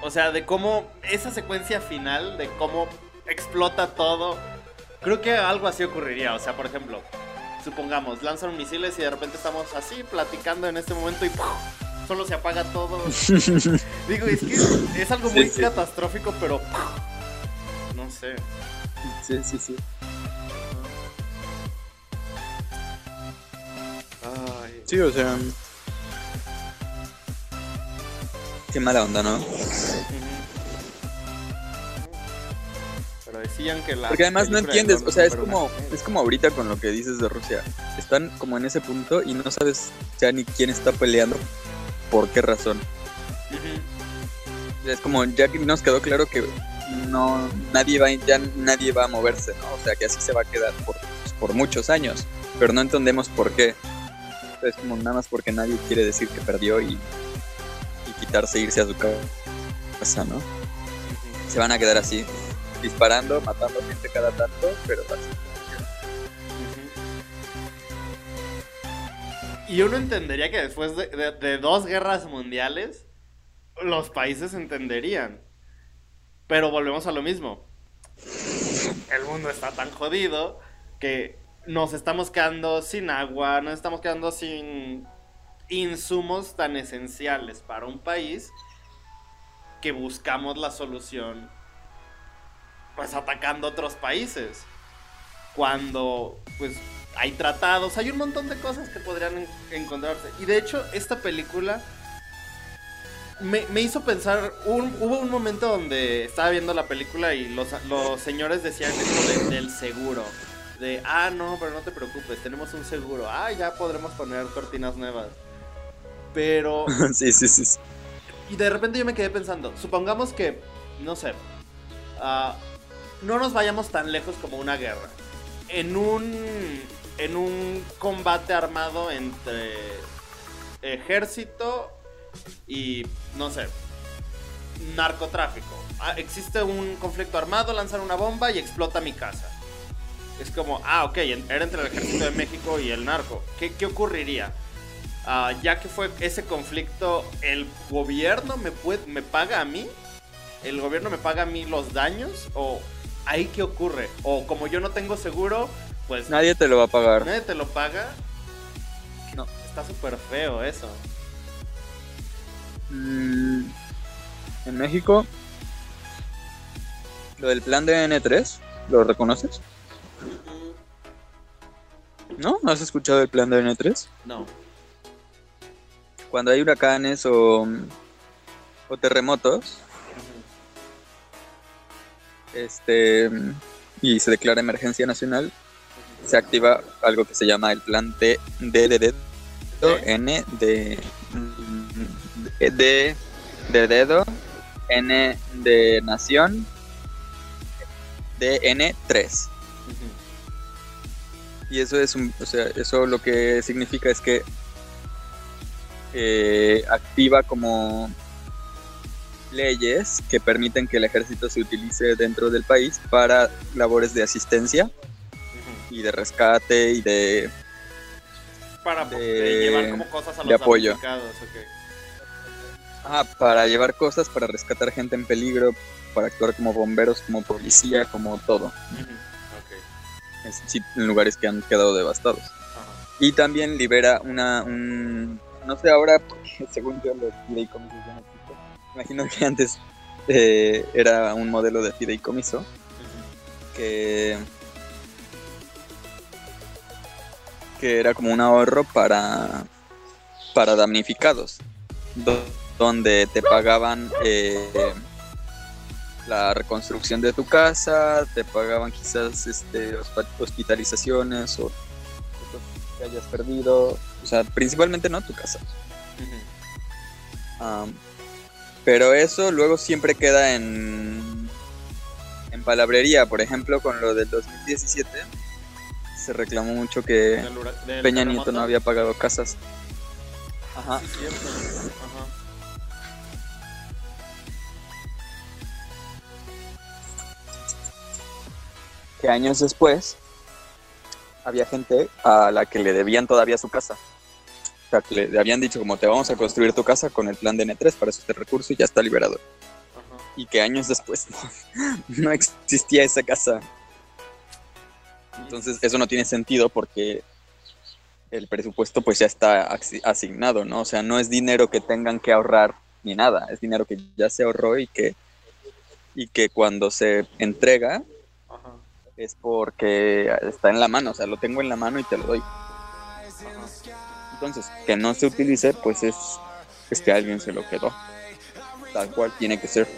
O sea, de cómo esa secuencia final, de cómo explota todo. Creo que algo así ocurriría. O sea, por ejemplo, supongamos, lanzan misiles y de repente estamos así platicando en este momento y ¡puf! solo se apaga todo. Digo, es que es algo muy sí. catastrófico, pero. No sé. Sí, sí, sí. Ay, Sí, o sea. Qué mala onda, ¿no? Pero decían que la Porque además no entiendes, o sea, es como, es como ahorita con lo que dices de Rusia. Están como en ese punto y no sabes ya ni quién está peleando, por qué razón. Es como ya que nos quedó claro que no nadie va ya nadie va a moverse, ¿no? O sea que así se va a quedar por, pues, por muchos años, pero no entendemos por qué. Es como nada más porque nadie quiere decir que perdió y, y quitarse e irse a su casa, ¿no? Se van a quedar así, disparando, matando gente cada tanto, pero así. Y uno entendería que después de, de- de dos guerras mundiales, los países entenderían. Pero volvemos a lo mismo. El mundo está tan jodido que nos estamos quedando sin agua, nos estamos quedando sin insumos tan esenciales para un país que buscamos la solución pues atacando otros países. Cuando pues hay tratados, hay un montón de cosas que podrían en- encontrarse. Y de hecho, esta película me, me hizo pensar, un- hubo un momento donde estaba viendo la película y los, los señores decían esto de- del seguro. De, ah, no, pero no te preocupes, tenemos un seguro. Ah, ya podremos poner cortinas nuevas. Pero sí, sí, sí. sí. y de repente yo me quedé pensando, supongamos que, no sé, ah, no nos vayamos tan lejos como una guerra. En un, en un combate armado entre ejército y, no sé, narcotráfico. Ah, existe un conflicto armado, lanzan una bomba y explota mi casa. Es como, ah, ok, era entre el ejército de México y el narco. ¿Qué, qué ocurriría? Ah, ya que fue ese conflicto, ¿el gobierno me, puede, me paga a mí? ¿El gobierno me paga a mí los daños? ¿O ahí qué ocurre? O como yo no tengo seguro, pues Nadie te lo va a pagar. nadie te lo paga. No. Está súper feo eso. Mm, en México, lo del plan de N3, ¿lo reconoces? ¿No? ¿No has escuchado el plan de N3? No. Cuando hay huracanes o, o terremotos, este y se declara emergencia nacional, se activa algo que se llama el plan de de- N de de de de dedo N de nación de N3 y eso es un, o sea, eso lo que significa es que eh, activa como leyes que permiten que el ejército se utilice dentro del país para labores de asistencia y de rescate y de Para De- de llevar como cosas a de los apoyo. damnificados, ajá, para llevar cosas para rescatar gente en peligro para actuar como bomberos como policía como todo en lugares que han quedado devastados Ajá. y también libera una un no sé ahora porque según yo los fideicomisos ya no existen. imagino que antes eh, era un modelo de fideicomiso Ujú. que que era como un ahorro para para damnificados do- donde te pagaban eh, la reconstrucción de tu casa te pagaban quizás este hospitalizaciones o cosas que hayas perdido o sea principalmente no tu casa pero eso luego siempre queda en, en palabrería. Por ejemplo, con lo del 2017 se reclamó mucho que Del Peña Nieto no había pagado casas. Ajá. Sí, Que años después había gente a la que le debían todavía su casa. O sea, que le habían dicho como te vamos a construir tu casa con el plan de N3 para eso este recurso y ya está liberado. Ajá. Y que años después no, no existía esa casa. Entonces eso no tiene sentido porque el presupuesto pues ya está asi- asignado, ¿no? O sea, no es dinero que tengan que ahorrar ni nada, es dinero que ya se ahorró y que y que cuando se entrega Ajá. Es porque está en la mano, o sea, lo tengo en la mano y te lo doy. Entonces, que no se utilice, pues es, es que alguien se lo quedó. Tal cual tiene que ser.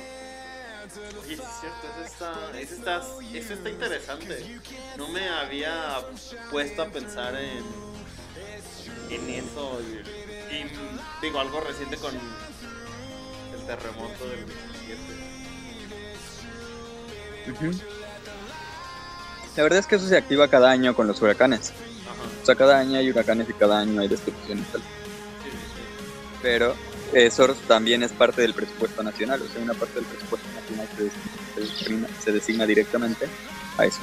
Oye, sí es cierto, eso está, eso está, eso está interesante. No me había puesto a pensar en, en eso. Y, y, digo, algo reciente con el terremoto del 27. La verdad es que eso se activa cada año con los huracanes. O sea, cada año hay huracanes y cada año hay destrucciones. Pero eso también es parte del presupuesto nacional. O sea, una parte del presupuesto nacional se designa, se designa directamente a eso.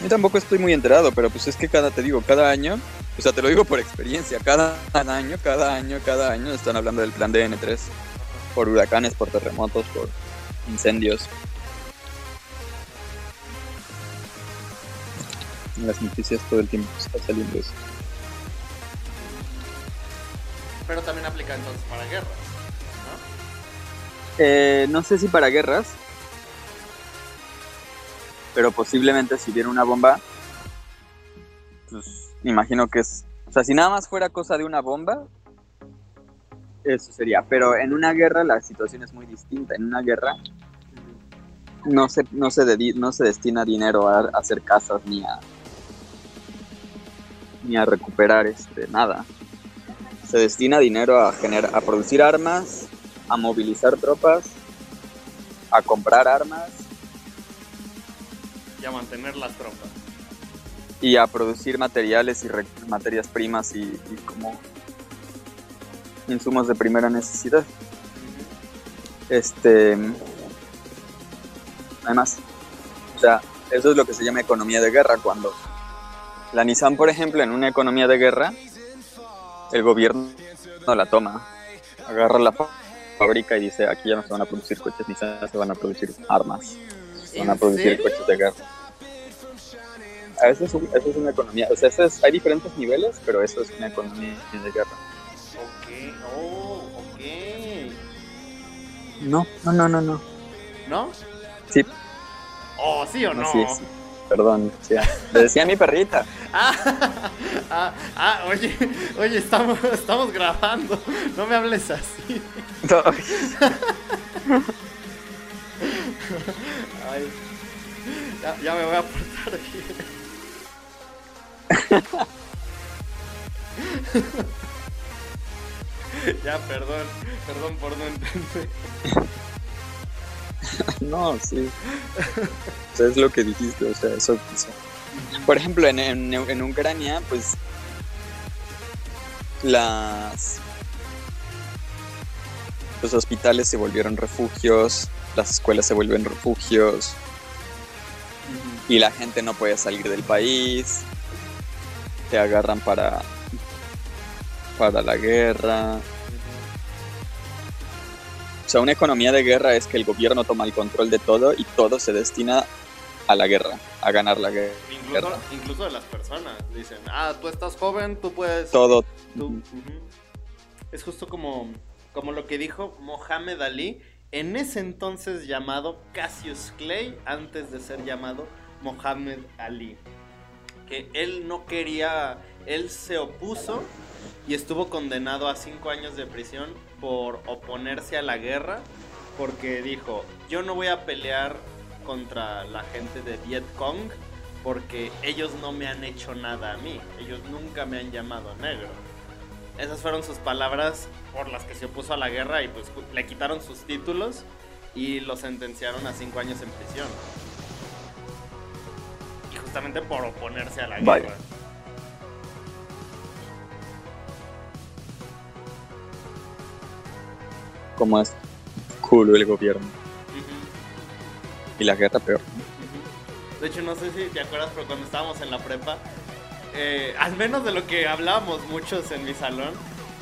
Yo tampoco estoy muy enterado, pero pues es que cada, te digo, cada año, o sea, te lo digo por experiencia, cada año, cada año, cada año están hablando del plan de N3, por huracanes, por terremotos, por incendios. En las noticias todo el tiempo está saliendo eso. Pero también aplica entonces para guerras, ¿no? Eh, no sé si para guerras, pero posiblemente si viene una bomba, pues imagino que es, o sea, si nada más fuera cosa de una bomba, eso sería, pero en una guerra la situación es muy distinta, en una guerra no se, no se, no se destina dinero a, hacer casas ni a ni a recuperar este nada. Se destina dinero a generar, a producir armas, a movilizar tropas, a comprar armas y a mantener las tropas. Y a producir materiales y materias primas y, como insumos de primera necesidad. Este. Además, o sea, eso es lo que se llama economía de guerra. Cuando la Nissan, por ejemplo, en una economía de guerra, el gobierno no la toma, agarra la fábrica y dice: aquí ya no se van a producir coches Nissan, se van a producir armas van a producir coches de guerra. Eso es, eso es una economía, o sea, es, hay diferentes niveles, pero eso es una economía de guerra. Ok, oh, ok. No, no, no, no, no. ¿No? Sí. Oh, sí o no. sí, sí. Perdón, sí, le decía a mi perrita. ah, ah, ah, oye, oye, estamos, estamos grabando. No me hables así. No. Ay, ya, me voy a portar bien. ya, perdón, perdón por no entender. no, sí. O sea, es lo que dijiste, o sea, eso. Por ejemplo, en, en, en Ucrania, pues las los hospitales se volvieron refugios, las escuelas se vuelven refugios y la gente no puede salir del país, te agarran para, para la guerra. O sea, una economía de guerra es que el gobierno toma el control de todo y todo se destina a la guerra, a ganar la guerra. Incluso, de las personas dicen, ah, tú estás joven, tú puedes... Todo. Es justo como, como lo que dijo Mohamed Ali, en ese entonces llamado Cassius Clay, antes de ser llamado Mohamed Ali. Que él no quería, él se opuso y estuvo condenado a cinco años de prisión por oponerse a la guerra, porque dijo, yo no voy a pelear contra la gente de Viet Cong, porque ellos no me han hecho nada a mí, ellos nunca me han llamado negro. Esas fueron sus palabras por las que se opuso a la guerra y pues le quitaron sus títulos y lo sentenciaron a cinco años en prisión. Y justamente por oponerse a la guerra. Como es culo el gobierno. Y la guerra peor. De hecho, no sé si te acuerdas, pero cuando estábamos en la prepa, eh, al menos de lo que hablábamos muchos en mi salón,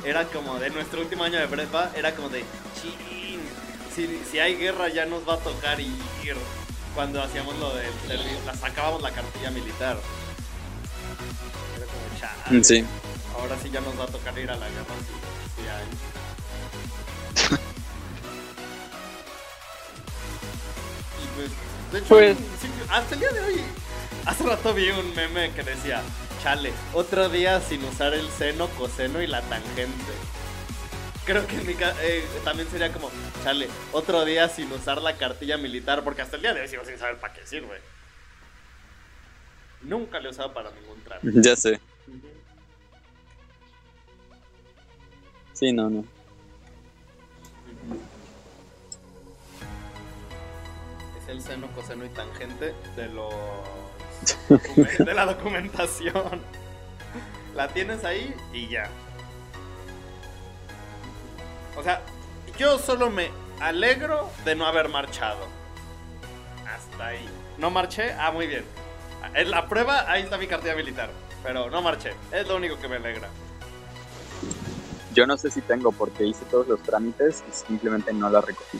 era como de nuestro último año de prepa, era como de, chin, si, si hay guerra ya nos va a tocar ir cuando hacíamos lo de, la, sacábamos la cartilla militar. Era como, chale, sí. Ahora sí ya nos va a tocar ir a la guerra si, hay. y pues, de hecho, pues... hasta el día de hoy, hace rato vi un meme que decía, chale, otro día sin usar el seno, coseno y la tangente. creo que en mi ca- eh, también sería como, chale, otro día sin usar la cartilla militar, porque hasta el día de hoy sigo sin saber para qué sirve. Nunca le he usado para ningún trámite. Ya sé. Sí, no, no. Es el seno, coseno y tangente de los de la documentación. La tienes ahí y ya. O sea, yo solo me alegro de no haber marchado. Hasta ahí. ¿No marché? Ah, muy bien. En la prueba, ahí está mi cartilla militar. Pero no marché. Es lo único que me alegra. Yo no sé si tengo porque hice todos los trámites y simplemente no la recogí.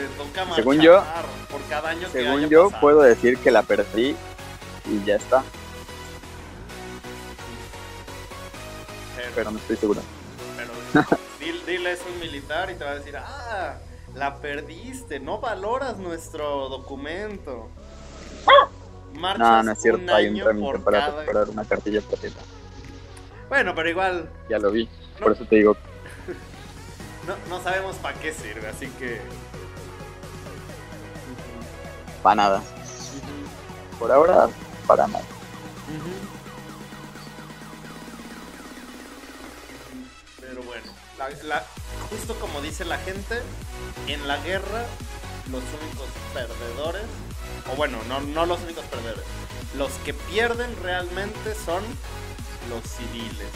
Y chao, te toca marchar Según yo- por cada año que Según haya yo, pasado. puedo decir que la perdí y ya está, Pero- pero no estoy seguro. Pero dil- dile es un militar y te va a decir, ah, la perdiste, no valoras nuestro documento. Marchas No, no es cierto, un hay un trámite para cada- recuperar una cartilla platita. Bueno, pero igual Ya lo vi, No. por eso te digo, no, no sabemos para qué sirve, así que... para nada. Por ahora, para nada. Pero bueno, justo como dice la gente, en la guerra los únicos perdedores, o bueno, no, no los únicos perdedores, los que pierden realmente son los civiles.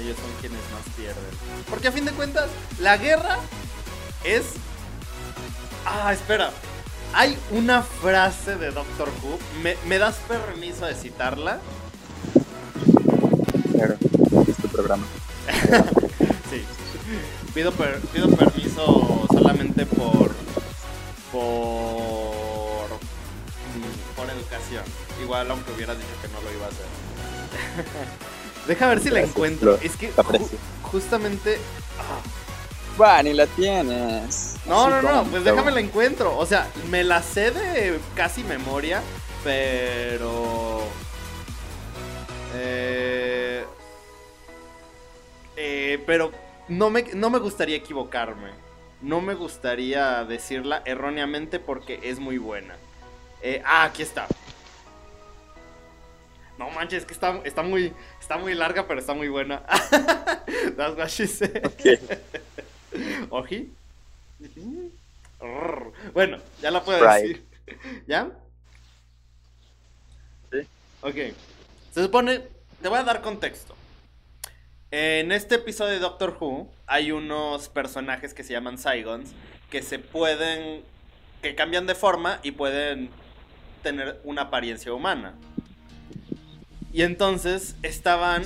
Ellos son quienes más pierden. Porque a fin de cuentas, la guerra es... Ah, espera. Hay una frase de Doctor Who. ¿Me, me das permiso de citarla? Claro, es tu programa. Sí. Pido, per- pido permiso solamente por. por. por educación. Igual, aunque hubieras dicho que no lo iba a hacer. Deja ver si la encuentro. lo- Es que ju- justamente. ah, Va, ni la tienes. No, no, no, pues déjame la encuentro. O sea, me la sé de casi memoria, pero. Eh, eh, pero no me, no me gustaría equivocarme. No me gustaría decirla erróneamente porque es muy buena. Eh, ah, aquí está. No manches, que está, está, muy, está muy larga, pero está muy buena. That's what she said. Ok. ¿Oji? Bueno, ya la puedo decir. ¿Ya? Sí. Ok. Se supone. Te voy a dar contexto. En este episodio de Doctor Who hay unos personajes que se llaman Saigons que se pueden. que cambian de forma y pueden tener una apariencia humana. Y entonces estaban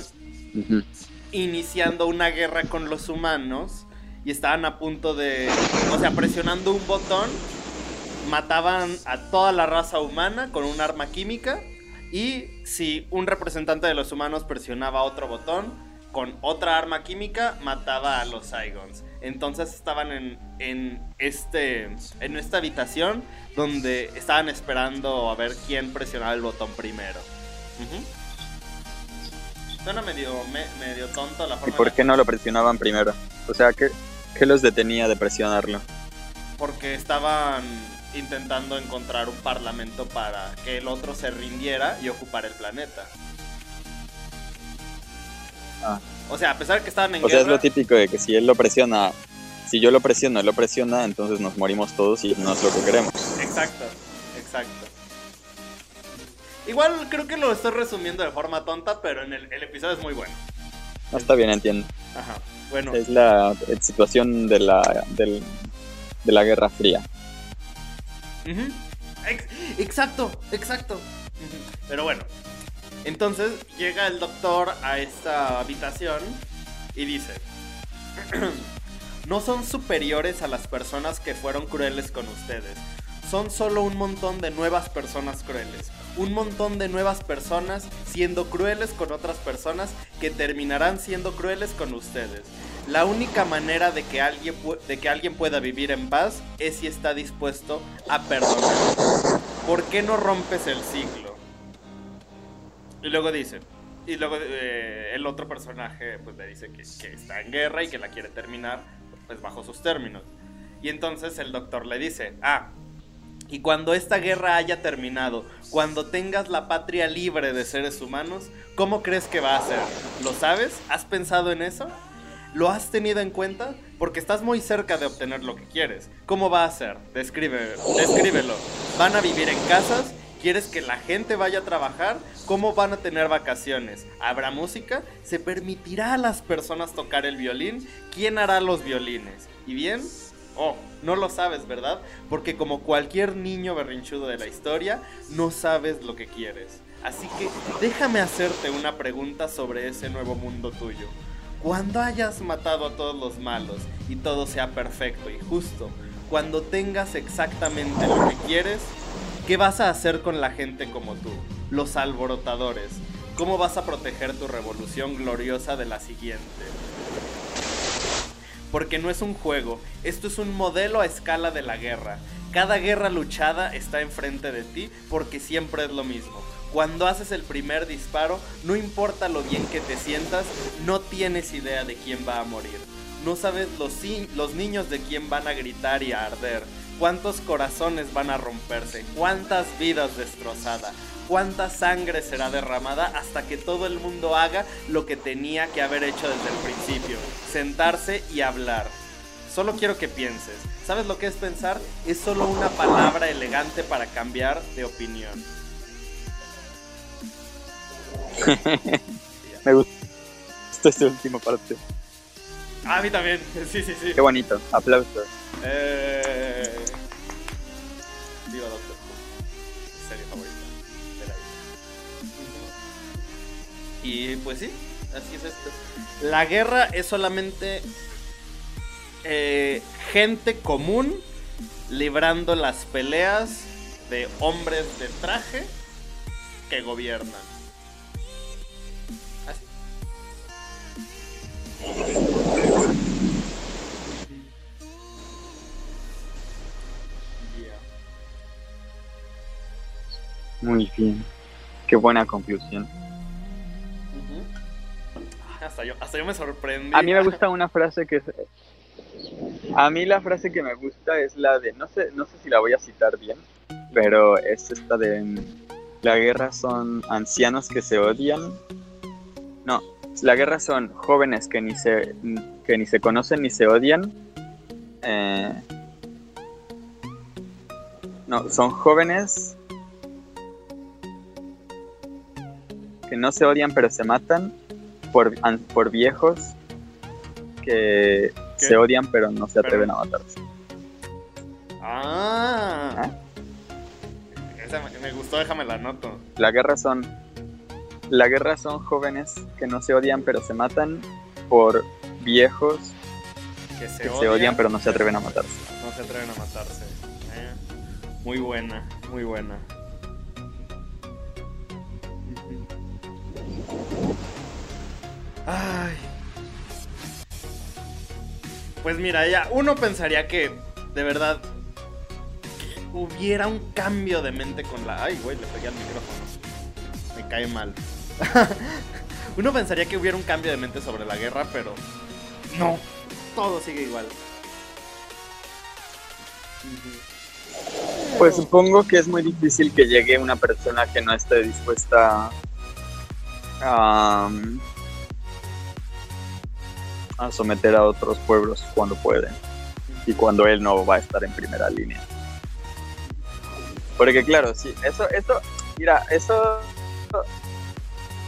iniciando una guerra con los humanos y estaban a punto de, o sea, presionando un botón, mataban a toda la raza humana con un arma química y si un representante de los humanos presionaba otro botón con otra arma química, mataba a los Saigons. Entonces estaban en, en, este, en esta habitación donde estaban esperando a ver quién presionaba el botón primero. Ujú. Suena medio, me- medio tonto la ¿Y forma por en la qué no lo presionaban primero? O sea, ¿qué, qué los detenía de presionarlo? porque estaban intentando encontrar un parlamento para que el otro se rindiera y ocupara el planeta. Ah. O sea, a pesar de que estaban en O sea, es lo típico de que si él lo presiona, si yo lo presiono, él lo presiona, entonces nos morimos todos y no es lo que queremos. exacto, exacto. Igual creo que lo estoy resumiendo de forma tonta, pero en el, el episodio es muy bueno. No está bien, entiendo. Ajá. Bueno, Es la situación de la, del- de la Guerra Fría. Exacto, exacto. Pero bueno, entonces llega el doctor a esta habitación y dice, no son superiores a las personas que fueron crueles con ustedes. Son solo un montón de nuevas personas crueles. Un montón de nuevas personas siendo crueles con otras personas que terminarán siendo crueles con ustedes. La única manera de que alguien, de que alguien pueda vivir en paz es si está dispuesto a perdonar. ¿Por qué no rompes el ciclo? Y luego dice, y luego eh, el otro personaje pues le dice que, que está en guerra y que la quiere terminar pues bajo sus términos. Y entonces el doctor le dice, ah, y cuando esta guerra haya terminado, cuando tengas la patria libre de seres humanos, ¿cómo crees que va a ser? ¿Lo sabes? ¿Has pensado en eso? ¿Lo has tenido en cuenta? Porque estás muy cerca de obtener lo que quieres. ¿Cómo va a ser? Describe, descríbelo. ¿Van a vivir en casas? ¿Quieres que la gente vaya a trabajar? ¿Cómo van a tener vacaciones? ¿Habrá música? ¿Se permitirá a las personas tocar el violín? ¿Quién hará los violines? ¿Y bien? Oh, no lo sabes, ¿verdad? Porque como cualquier niño berrinchudo de la historia, no sabes lo que quieres. Así que déjame hacerte una pregunta sobre ese nuevo mundo tuyo. Cuando hayas matado a todos los malos y todo sea perfecto y justo, cuando tengas exactamente lo que quieres, ¿Qué vas a hacer con la gente como tú? Los alborotadores. ¿Cómo vas a proteger tu revolución gloriosa de la siguiente? Porque no es un juego, esto es un modelo a escala de la guerra. Cada guerra luchada está enfrente de ti porque siempre es lo mismo. Cuando haces el primer disparo, no importa lo bien que te sientas, no tienes idea de quién va a morir. No sabes los, los niños de quién van a gritar y a arder cuántos corazones van a romperse, cuántas vidas destrozadas, cuánta sangre será derramada hasta que todo el mundo haga lo que tenía que haber hecho desde el principio, sentarse y hablar. Solo quiero que pienses. ¿Sabes lo que es pensar? Es solo una palabra elegante para cambiar de opinión. Me gusta esta última parte. a mí también. Sí, sí, sí. Qué bonito. Aplausos. Eh... Y pues sí, así es esto. La guerra es solamente eh, gente común librando las peleas de hombres de traje que gobiernan. Así. Muy bien. Qué buena conclusión. Hasta, yo, hasta yo me sorprendí. A mí me gusta una frase que es... A mí la frase que me gusta es la de, no sé, no sé si la voy a citar bien, pero es esta de, la guerra son ancianos que se odian. No, la guerra son jóvenes que ni se, que ni se conocen ni se odian. Eh, no, son jóvenes que no se odian pero se matan por, por viejos que se odian pero no se atreven a matarse. Ah. ¿Ah? me gustó, déjame la noto. La guerra son la guerra son jóvenes que no se odian pero se matan por viejos que se, odian, pero no se atreven a matarse. No se atreven a matarse. Eh, muy buena, muy buena. Pues mira, ya uno pensaría que de verdad hubiera un cambio de mente con la. Ay, güey, le pegué al micrófono. Me cae mal. uno pensaría que hubiera un cambio de mente sobre la guerra, pero no. Todo sigue igual. Pues supongo que es muy difícil que llegue una persona que no esté dispuesta a, a someter a otros pueblos cuando pueden y cuando él no va a estar en primera línea. Porque claro, sí, eso, eso, mira, eso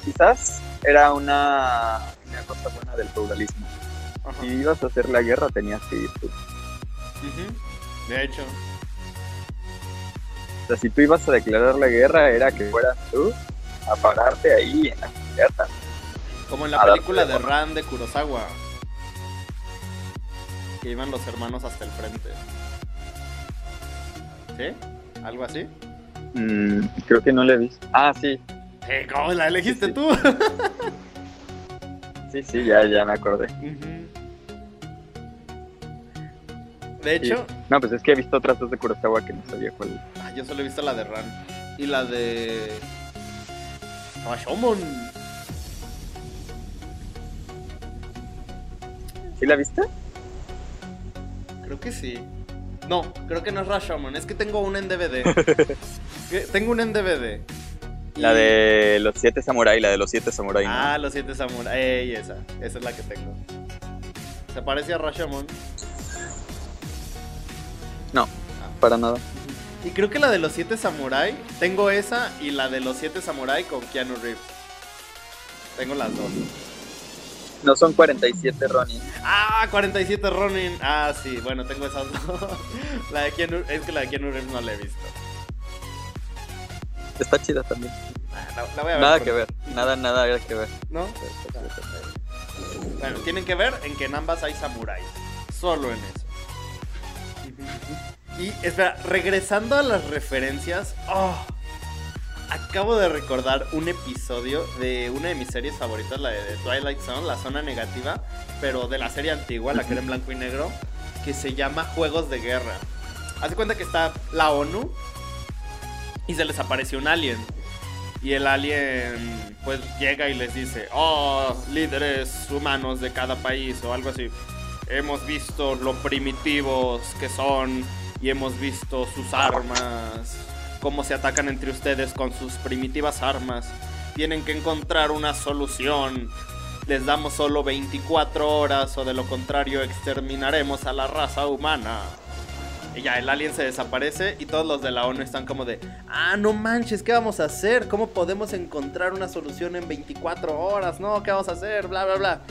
quizás era una, una cosa buena del feudalismo. Si ibas a hacer la guerra tenías que ir tú. De hecho. O sea, si tú ibas a declarar la guerra era que fueras tú a pararte ahí en la guerra. Como en la película de Ran de Kurosawa que iban los hermanos hasta el frente. ¿Sí? ¿Algo así? Mm, creo que no la he visto. Ah, sí. Eh, ¿Cómo la elegiste tú? sí, sí, ya, ya me acordé. De hecho. No, pues es que he visto otras dos de Kurosawa que no sabía cuál. Ah, yo solo he visto la de Ran. Y la de. No, Shomon. ¿Sí la viste? Creo que sí. No, creo que no es Rashomon, es que tengo una en DVD. Tengo una en DVD. La de los siete samurai, la de los siete samurai. ¿no? Ah, los siete samuráis. Ey, esa. Esa es la que tengo. ¿Se parece a Rashomon? No, para nada. Y creo que la de los siete samurai. Tengo esa y la de los siete samurai con Keanu Reeves. Tengo las dos. No son 47 Ronin. Ah, 47 Ronin. Ah, sí, bueno, tengo esas dos. La de Keanu, es que la de Keanu Reeves no la he visto. Está chida también. Ah, la, la voy a ver. Nada que ver. Nada, nada que ver. ¿No? Bueno, tienen que ver en que en ambas hay samuráis. Solo en eso. Y espera, regresando a las referencias. oh, acabo de recordar un episodio de una de mis series favoritas, la de Twilight Zone, la zona negativa, pero de la serie antigua, la que era en blanco y negro, que se llama Juegos de Guerra. Haz de cuenta que está la ONU y se les apareció un alien. Y el alien pues llega y les dice, oh, líderes humanos de cada país o algo así. Hemos visto lo primitivos que son y hemos visto sus armas, cómo se atacan entre ustedes con sus primitivas armas. Tienen que encontrar una solución. Les damos solo 24 horas o de lo contrario exterminaremos a la raza humana. Y ya el alien se desaparece y todos los de la ONU están como de, ah, no manches, ¿qué vamos a hacer? ¿Cómo podemos encontrar una solución en 24 horas? No, ¿qué vamos a hacer? Bla, bla, bla.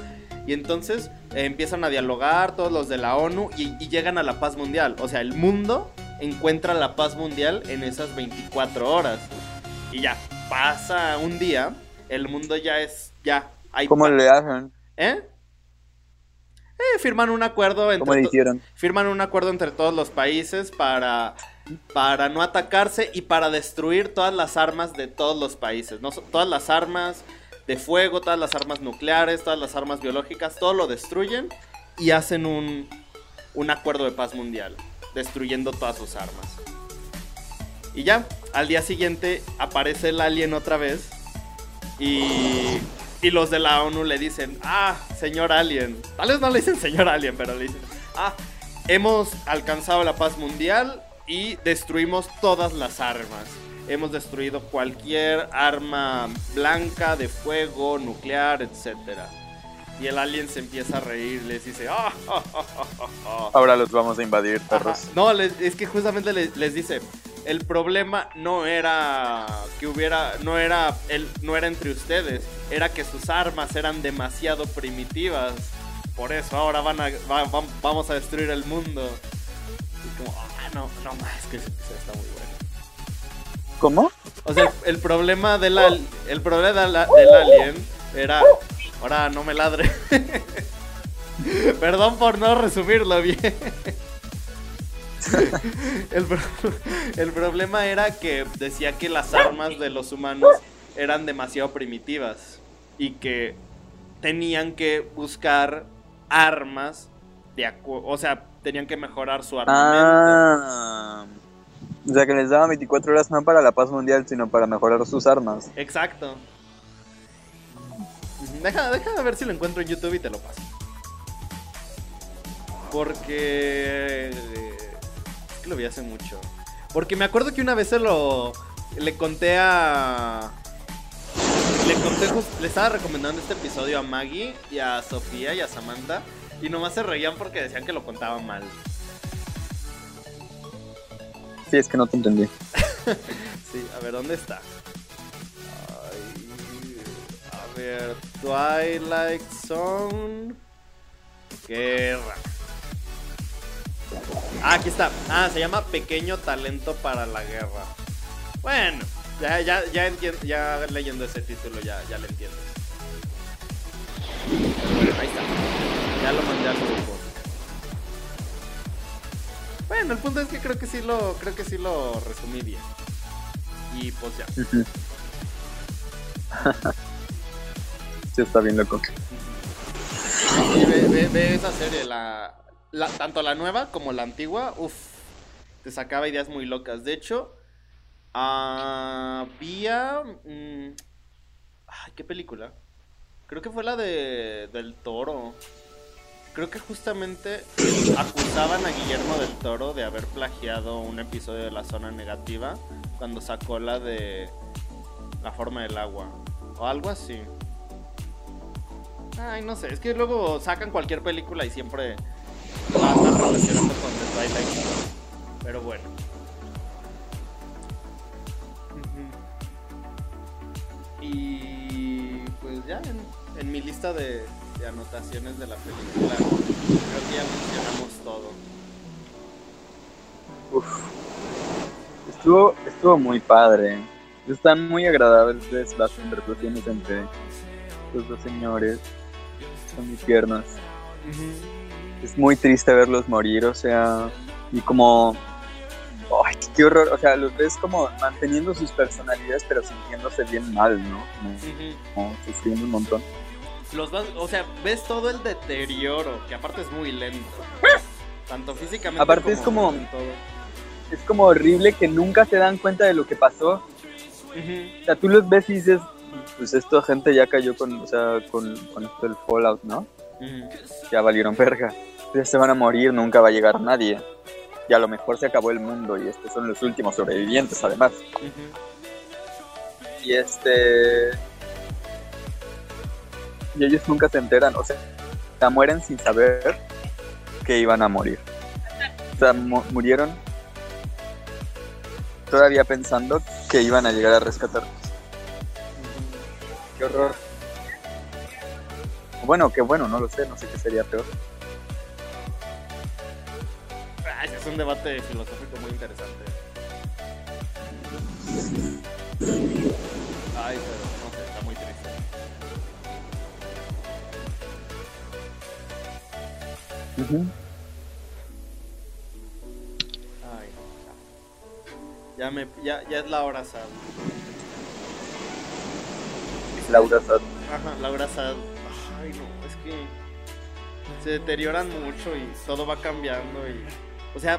Y entonces eh, empiezan a dialogar todos los de la ONU y, y llegan a la paz mundial. O sea, el mundo encuentra la paz mundial en esas 24 horas. Y ya, pasa un día, el mundo ya es, ya, hay ¿Cómo le hacen? ¿Eh? Eh, firman un acuerdo entre ¿Cómo le hicieron? firman un acuerdo entre todos los países para, para no atacarse y para destruir todas las armas de todos los países. ¿no? Todas las armas de fuego, todas las armas nucleares, todas las armas biológicas, todo lo destruyen y hacen un, un acuerdo de paz mundial, destruyendo todas sus armas. Y ya, al día siguiente aparece el alien otra vez y, y los de la ONU le dicen, ah, señor alien. Tal vez no le dicen señor alien, pero le dicen, ah, hemos alcanzado la paz mundial y destruimos todas las armas. Hemos destruido cualquier arma blanca, de fuego, nuclear, etc. Y el alien se empieza a reír, les dice, ah, ah". Ahora los vamos a invadir, Ajá. perros. No, les- es que justamente les, les dice, el problema no era que hubiera, no era, el, no era entre ustedes, era que sus armas eran demasiado primitivas. Por eso ahora van a, va- va- vamos a destruir el mundo. Y como, ah, no, no más, es que episodio está muy bueno. ¿Cómo? O sea, el problema del, al- el problema del, del alien era... Ahora no me ladre. Perdón por no resumirlo bien. El, pro- el problema era que decía que las armas de los humanos eran demasiado primitivas y que tenían que buscar armas de acu- o sea, tenían que mejorar su armamento. Ah. O sea que les daban 24 horas no para la paz mundial, sino para mejorar sus armas. Exacto. Deja, deja ver si lo encuentro en YouTube y te lo paso. Porque... Es que lo vi hace mucho. Porque me acuerdo que una vez se lo... Le conté a... Le conté... Le estaba recomendando este episodio a Maggie y a Sofía y a Samantha. Y nomás se reían porque decían que lo contaba mal. Sí, es que no te entendí. Sí, a ver, ¿dónde está? Ver, Twilight Zone. Guerra. Ah, aquí está. Ah, se llama Pequeño Talento para la Guerra. Bueno, ya, ya, ya, ya leyendo ese título ya, ya le entiendo. Bueno, ahí está. Ya lo mandé al grupo. Bueno, el punto es que creo que sí lo, creo que sí lo resumí bien. Y pues ya. Sí, está bien loco. Y ve, ve- ve esa serie, la, la- tanto la nueva como la antigua, uff, te sacaba ideas muy locas. De hecho, había... mm, ay, ¿qué película? Creo que fue la de del toro. creo que justamente acusaban a Guillermo del Toro de haber plagiado un episodio de La Zona Negativa cuando sacó la de La Forma del Agua. O algo así. Ay, no sé, es que luego sacan cualquier película y siempre la andan relacionando con The Twilight. Pero bueno. Y pues ya en, mi lista de, anotaciones de la película creo que ya mencionamos todo. Uf. Estuvo, estuvo muy padre. Están muy agradables las conversaciones entre los dos señores. Son muy tiernas. Es muy triste verlos morir, o sea, y como... ¡Ay, qué horror! O sea, los ves como manteniendo sus personalidades, pero sintiéndose bien mal, ¿no? Como, Ujú. como sufriendo un montón. Los vas, o sea, ves todo el deterioro, que aparte es muy lento. Tanto físicamente Aparte es como- en todo. Es como horrible que nunca se dan cuenta de lo que pasó. Ujú. O sea, tú los ves y dices, pues esta gente ya cayó con, o sea, con, con esto del Fallout, ¿no? Ya valieron verga. Ya se van a morir, nunca va a llegar nadie. Y a lo mejor se acabó el mundo y estos son los últimos sobrevivientes, además. Y este. Y ellos nunca se enteran, o sea, se mueren sin saber que iban a morir. O sea, mu- murieron todavía pensando que iban a llegar a rescatarlos. Qué horror. Bueno, qué bueno, no lo sé, no sé qué sería peor. Ah, ese es un debate filosófico muy interesante. Ay, pero no sé, está muy triste. Ay, ya. Ya, me, ya, ya es la hora sad. Laura Sad. Ajá, Laura Sad. Ay, no, es que se deterioran mucho y todo va cambiando y. O sea,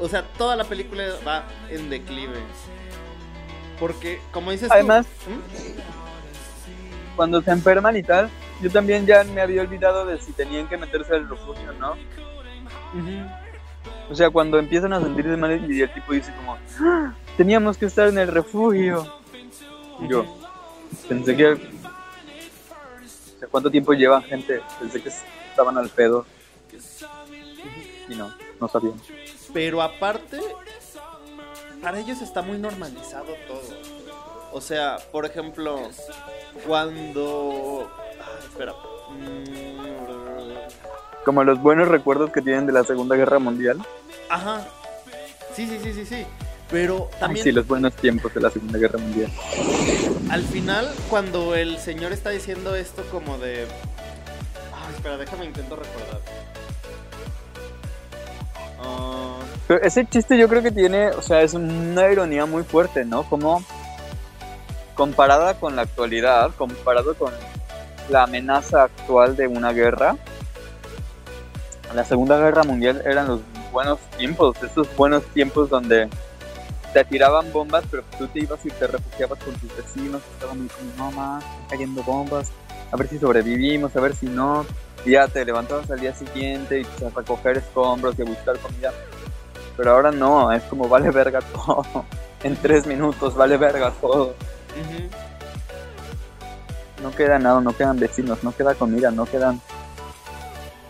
o sea, toda la película va en declive. Porque, como dices tú- Además, ¿Mm? cuando se enferman y tal, yo también ya me había olvidado de si tenían que meterse al refugio, ¿no? O sea, cuando empiezan a sentirse mal y el tipo dice como, "Ah, teníamos que estar en el refugio. Y yo pensé que... O sea, ¿cuánto tiempo llevan gente? Pensé que estaban al pedo. Y no, no sabían. Pero aparte, para ellos está muy normalizado todo. O sea, por ejemplo, cuando. Ah, espera. Mm, Como los buenos recuerdos que tienen de la Segunda Guerra Mundial. Ajá. Sí, sí, sí, sí, sí. Pero Ay, también sí, los buenos tiempos de la Segunda Guerra Mundial. al final, cuando el señor está diciendo esto como de. Ah, espera, déjame intento recordar. Ah, Pero ese chiste yo creo que tiene, o sea, es una ironía muy fuerte, ¿no? Como comparada con la actualidad, comparado con la amenaza actual de una guerra, la Segunda Guerra Mundial eran los buenos tiempos, esos buenos tiempos donde te tiraban bombas, pero tú te ibas y te refugiabas con tus vecinos, estaban muy como, no más, están cayendo bombas, a ver si sobrevivimos, a ver si no, y ya te levantabas al día siguiente y pues, a recoger escombros y a buscar comida. Pero ahora no, es como vale verga todo. En tres minutos vale verga todo. ujú. No queda nada, no quedan vecinos, no queda comida, no quedan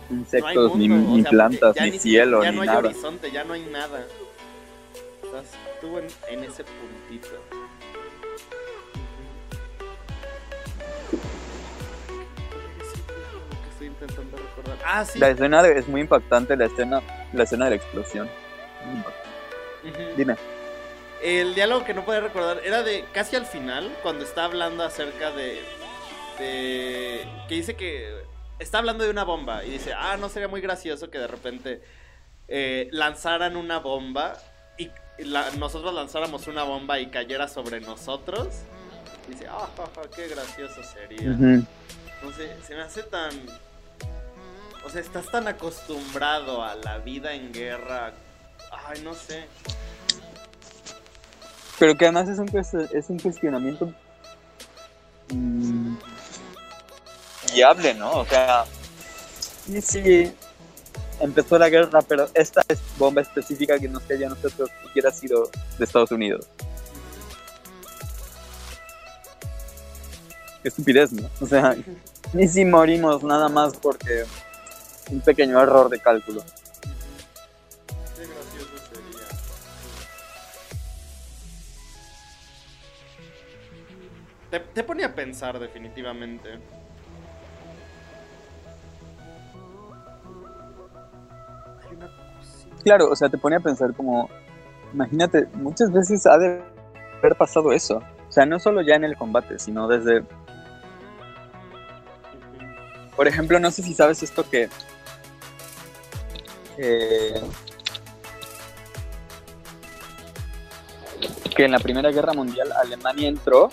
insectos, ni, mundo, o ni sea, plantas, ya ni ni cielo, ya ni no hay nada. horizonte, ya no hay nada. Estás en, en ese puntito. Lo que estoy intentando recordar. Ah, sí. La escena de- es muy impactante, la escena, la escena de la explosión. Dime. El diálogo que no puedo recordar era de casi al final, cuando está hablando acerca de. de que dice que. Está hablando de una bomba y dice, ah, no sería muy gracioso que de repente eh, lanzaran una bomba la- nosotros lanzáramos una bomba y cayera sobre nosotros. Y dice, ah, ja, ja, qué gracioso sería. No sé, se me hace tan. O sea, estás tan acostumbrado a la vida en guerra. Ay, no sé. Pero que además es un, es un cuestionamiento mm, viable, ¿no? O sea, sí, sí, empezó la guerra, pero esta es bomba específica que nos cayó a nosotros hubiera sido de Estados Unidos. Qué estupidez, ¿no? O sea, ni si morimos nada más porque un pequeño error de cálculo. Qué gracioso sería. Te, te pone a pensar definitivamente. Claro, o sea, te pone a pensar como, imagínate, muchas veces ha de haber pasado eso. O sea, no solo ya en el combate, sino desde, por ejemplo, no sé si sabes esto que... eh, que en la Primera Guerra Mundial Alemania entró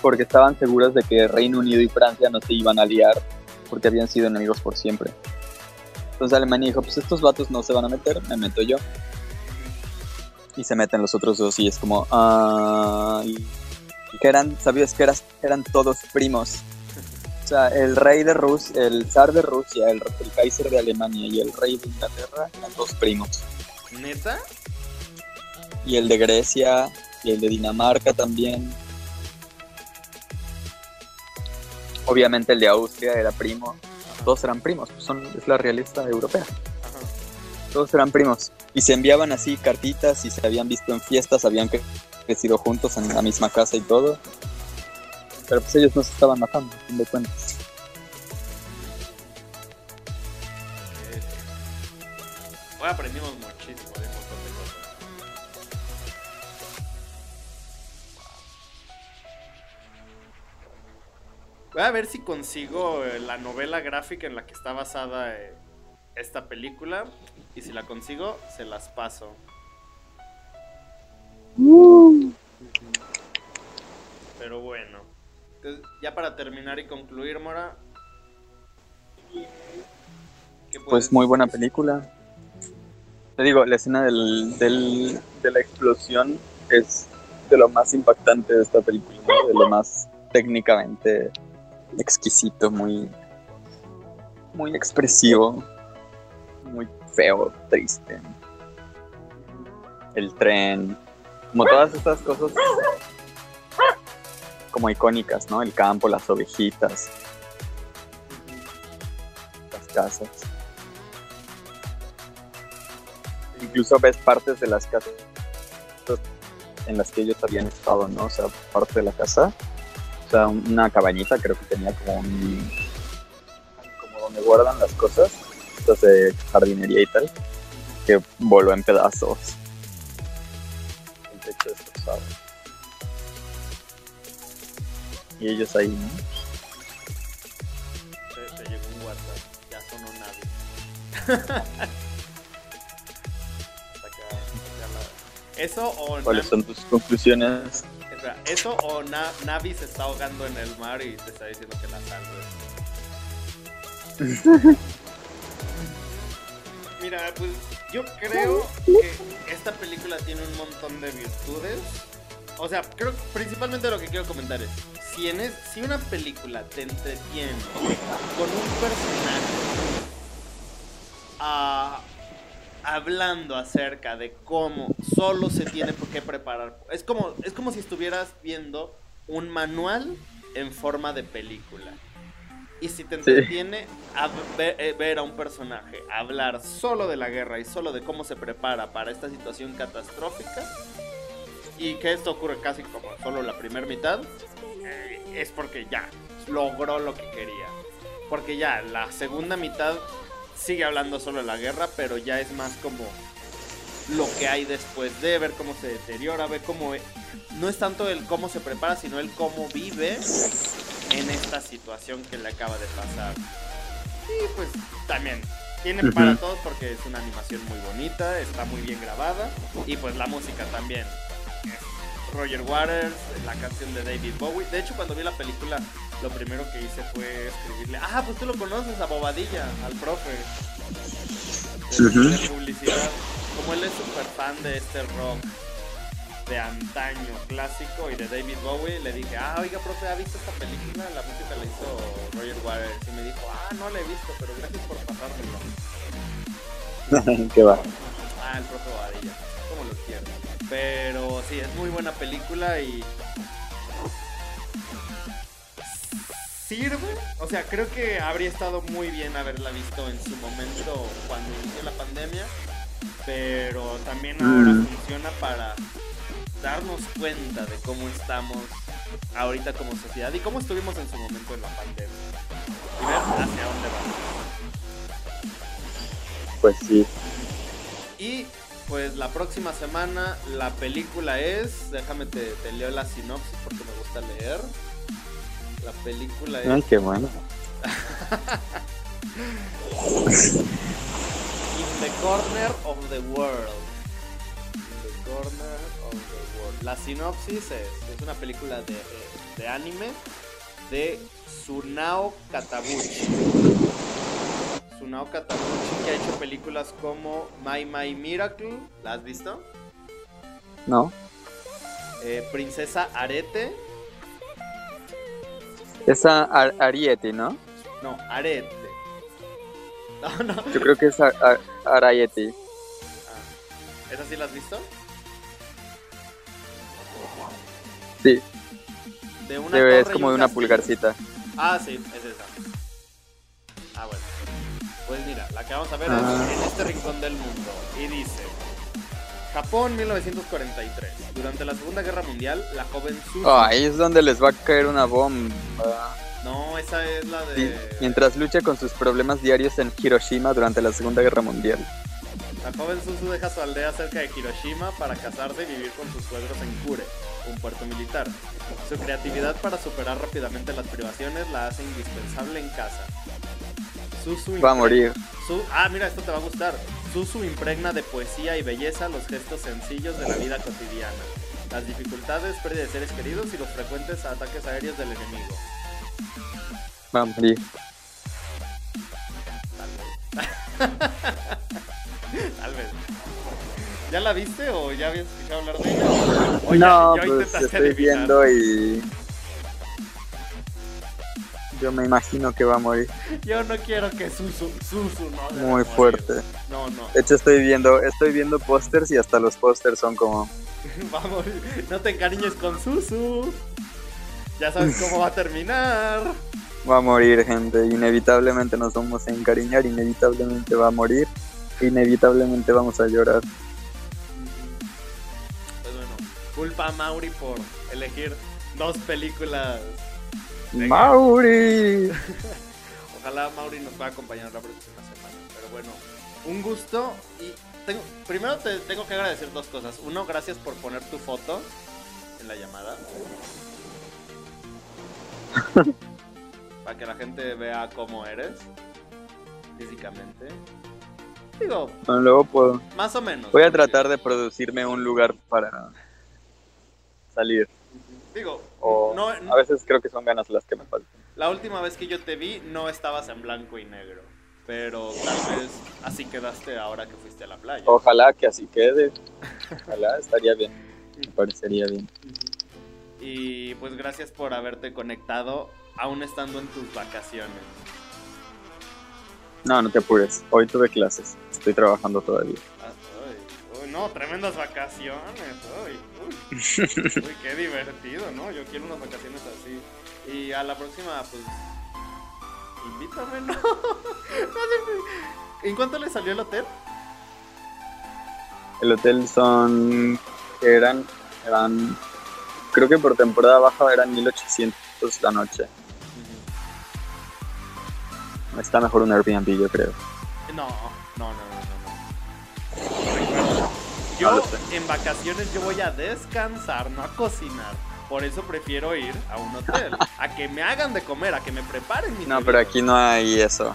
porque estaban seguros de que Reino Unido y Francia no se iban a liar porque habían sido enemigos por siempre. Entonces Alemania dijo, pues estos vatos no se van a meter, me meto yo. Y se meten los otros dos y es como, ah, que eran, sabías que eras, eran todos primos. O sea, el rey de Rusia, el zar de Rusia, el, el Kaiser de Alemania y el rey de Inglaterra eran dos primos. ¿Neta? Y el de Grecia y el de Dinamarca también. Obviamente el de Austria era primo. Todos eran primos, pues son, es la realista europea. Ajá. Todos eran primos. Y se enviaban así cartitas y se habían visto en fiestas, habían cre- crecido juntos en la misma casa y todo. Pero pues ellos no se estaban matando, a fin de cuentas. Hoy aprendimos Voy a ver si consigo eh, la novela gráfica en la que está basada eh, esta película. Y si la consigo, se las paso. Pero bueno. Entonces, ya para terminar y concluir, Mora. ¿qué Pues muy buena película. Te digo, la escena del, del- de la explosión es de lo más impactante de esta película, ¿no? de lo más técnicamente exquisito, muy, muy expresivo, muy feo, triste. El tren, como todas estas cosas como icónicas, ¿no? El campo, las ovejitas, las casas. Incluso ves partes de las casas en las que ellos habían estado, ¿no? O sea, parte de la casa. O sea, una cabañita creo que tenía como un... como donde guardan las cosas, cosas de jardinería y tal, que voló en pedazos. El techo destrozado. Y ellos ahí, ¿no? Te, te llegó un WhatsApp, ya sonó nadie. Eso o ¿Cuáles son tus conclusiones? Eso o Na- Navi se está ahogando en el mar y te está diciendo que la salves. Mira, pues yo creo que esta película tiene un montón de virtudes. O sea, creo que principalmente lo que quiero comentar es, si, en es, si una película te entretiene con un personaje ah, hablando acerca de cómo solo se tiene que preparar, es como, es como si estuvieras viendo un manual en forma de película. Y si te entretiene a ver, eh, ver a un personaje hablar solo de la guerra y solo de cómo se prepara para esta situación catastrófica, y que esto ocurre casi como solo la primera mitad, eh, es porque ya logró lo que quería. Porque ya la segunda mitad sigue hablando solo de la guerra, pero ya es más como lo que hay después de ver cómo se deteriora, ver cómo no es tanto el cómo se prepara, sino el cómo vive en esta situación que le acaba de pasar. Y pues también tiene para todos porque es una animación muy bonita, está muy bien grabada y pues la música también. Roger Waters, la canción de David Bowie. De hecho, cuando vi la película, lo primero que hice fue escribirle, ah, pues tú lo conoces a Bobadilla, al profe de, publicidad. Como él es súper fan de este rock de antaño clásico y de David Bowie, le dije, ah, oiga, profe, ¿ha visto esta película? La música la hizo Roger Waters. Y me dijo, ah, no la he visto, pero gracias por pasármelo. ¿Qué va? Ah, el profe Badilla, como lo quiero. Pero sí, es muy buena película y sirve. O sea, creo que habría estado muy bien haberla visto en su momento cuando inició la pandemia. Pero también ahora Mm. funciona para darnos cuenta de cómo estamos ahorita como sociedad y cómo estuvimos en su momento en la pandemia. Y ver hacia dónde vamos. Pues sí. Y pues la próxima semana la película es, déjame te, te leo la sinopsis porque me gusta leer. La película es Ay, qué bueno. In the Corner of the World. In the Corner of the World. La sinopsis es, es una película de, de anime de Tsunao Katabuchi. Tsunao Katabuchi que ha hecho películas como My My Miracle, ¿la has visto? ¿No? Eh, Princesa Arete, Esa Ar- Ariete, ¿no? no, Arete. No, no. Yo creo que es Ar- Ar-. Ah, ¿Esa sí la has visto? Sí, De una es como de una pulgarcita. Ah, sí, es esa. Ah, bueno. Pues mira, la que vamos a ver Ah. es En este rincón del mundo. Y dice: Japón 1943. Durante la Segunda Guerra Mundial, la joven Suzu. Ahí es donde les va a caer una bomba. No, esa es la Sí, de. Mientras lucha con sus problemas diarios en Hiroshima durante la Segunda Guerra Mundial. La joven Suzu deja su aldea cerca de Hiroshima para casarse y vivir con sus suegros en Kure, un puerto militar. Su creatividad para superar rápidamente las privaciones la hace indispensable en casa. Suzu Va a morir. Su- ah, mira, esto te va a gustar. Suzu impregna de poesía y belleza los gestos sencillos de la vida cotidiana, las dificultades, pérdida de seres queridos y los frecuentes ataques aéreos del enemigo. Va a morir. Tal vez. Tal vez. ¿Ya la viste o ya habías escuchado hablar de ella? O- o ya- no, ya pues estoy adivinar? viendo y. Yo me imagino que va a morir. Yo no quiero que Suzu, Suzu no. Muy morir. fuerte. No, no. De hecho, estoy viendo, estoy viendo pósters y hasta los pósters son como. Va a morir. No te encariñes con Suzu. Ya sabes cómo va a terminar. Va a morir, gente. Inevitablemente nos vamos a encariñar, inevitablemente va a morir, inevitablemente vamos a llorar. Pues bueno, culpa a Mauri por elegir dos películas. Venga. ¡Mauri! Ojalá Mauri nos pueda acompañar la próxima semana. Pero bueno, un gusto. Y tengo, primero te tengo que agradecer dos cosas. Uno, gracias por poner tu foto en la llamada. Para que la gente vea cómo eres físicamente. Digo, luego puedo. más o menos. Voy a tratar de producirme un lugar para salir. Digo, O no, a veces creo que son ganas las que me faltan. La última vez que yo te vi no estabas en blanco y negro, pero tal vez así quedaste ahora que fuiste a la playa. Ojalá que así quede. Ojalá, estaría bien. Me parecería bien. Y pues gracias por haberte conectado aún estando en tus vacaciones. No, no te apures. Hoy tuve clases. Estoy trabajando todavía. No, tremendas vacaciones. Uy, uy. Uy, qué divertido, ¿no? Yo quiero unas vacaciones así. Y a la próxima, pues... Invítame, ¿no? ¿En cuánto le salió el hotel? El hotel son. eran. eran. Creo que por temporada baja eran 1800 la noche. Está mejor un Airbnb, yo creo. No, no, no, Yo sé. en vacaciones yo voy a descansar, no a cocinar. Por eso prefiero ir a un hotel, a que me hagan de comer, a que me preparen mis No, pero aquí no hay eso.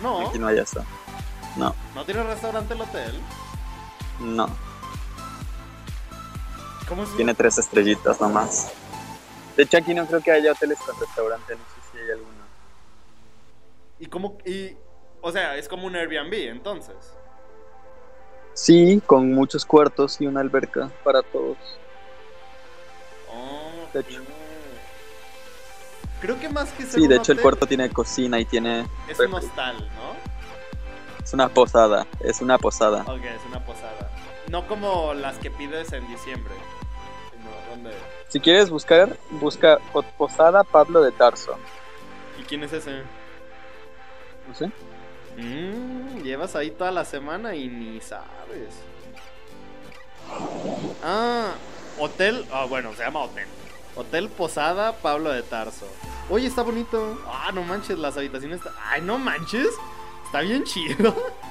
No, Aquí no hay eso. No, no tiene restaurante el hotel. no. ¿Cómo es? Tiene tres estrellitas nomás. De hecho, aquí no creo que haya hoteles con restaurante. No sé si hay alguno. ¿Y cómo? Y, o sea, es como un Airbnb, entonces. Sí, con muchos cuartos y una alberca para todos. Oh, De hecho. Creo que más que ser Sí, un de hecho el cuarto tiene cocina y tiene... es un hostal, ¿no? Es una posada, es una posada. Ok, es una posada. No como las que pides en diciembre. sino donde... Si quieres buscar, busca po- Posada Pablo de Tarso. ¿Y quién es ese? No sé. Mm, llevas ahí toda la semana y ni sabes. Ah, hotel. Ah, bueno, se llama hotel. Hotel Posada Pablo de Tarso. Oye, está bonito. Ah, no manches, las habitaciones. está- Ay, no manches. Está bien chido.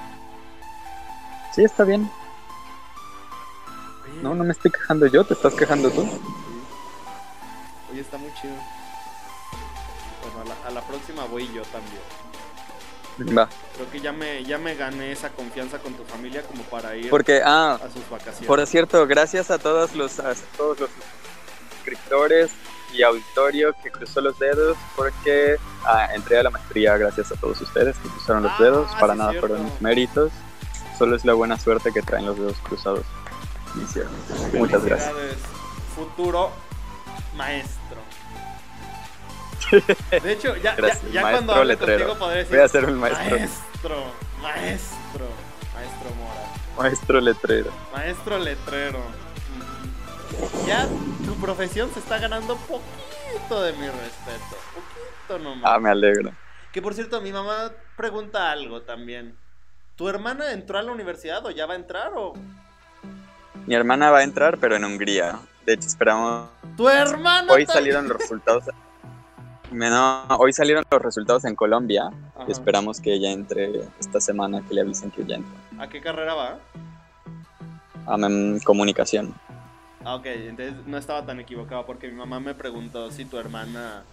Sí, está bien. No, no me estoy quejando yo, te estás quejando tú. Oye, está muy chido. Bueno, a la, a la próxima voy yo también. Va. Creo que ya me, ya me gané esa confianza con tu familia como para ir Porque, ah, a sus vacaciones. por cierto, gracias a todos los, a todos los suscriptores y auditorio que cruzó los dedos porque ah, entré a la maestría gracias a todos ustedes que cruzaron los Ah, dedos. Para sí, nada fueron mis méritos. Solo es la buena suerte que traen los dedos cruzados. Muchas gracias. Futuro maestro. De hecho, ya, ya, Gracias, ya maestro cuando hable letrero. contigo podré decir Voy a ser un maestro. maestro, maestro, maestro Mora, Maestro letrero. maestro letrero. Ya tu profesión se está ganando poquito de mi respeto, poquito nomás. Ah, me alegro. Que por cierto, mi mamá pregunta algo también. ¿Tu hermana entró a la universidad o ya va a entrar o Mi hermana va a entrar, pero en Hungría. De hecho, esperamos. tu hermana? Hoy también? salieron los resultados. No, hoy salieron los resultados en Colombia. Y esperamos que ella entre esta semana, que le avisen que ya entró. ¿A qué carrera va? A comunicación. Ah, ok, entonces no estaba tan equivocado porque mi mamá me preguntó si tu hermana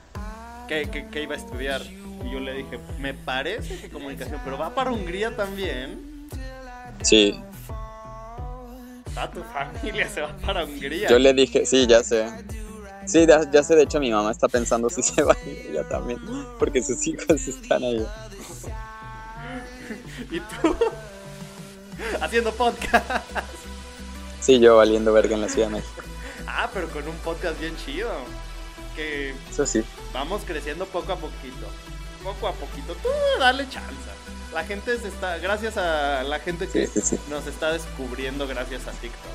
qué, qué- qué iba a estudiar. Y yo le dije, me parece que comunicación, pero va para Hungría también. Sí, Ah, tu familia se va para Hungría. yo le dije, sí, ya sé. Sí, ya, ya sé, de hecho mi mamá está pensando si se va a ir ella también, porque sus hijos están ahí. ¿Y tú? Haciendo podcast. Sí, yo valiendo verga en la Ciudad de México. Ah, pero con un podcast bien chido. Que Eso sí. vamos creciendo poco a poquito. Poco a poquito. Tú dale chance. La gente se está, gracias a la gente que Sí, sí, sí. nos está descubriendo gracias a TikTok.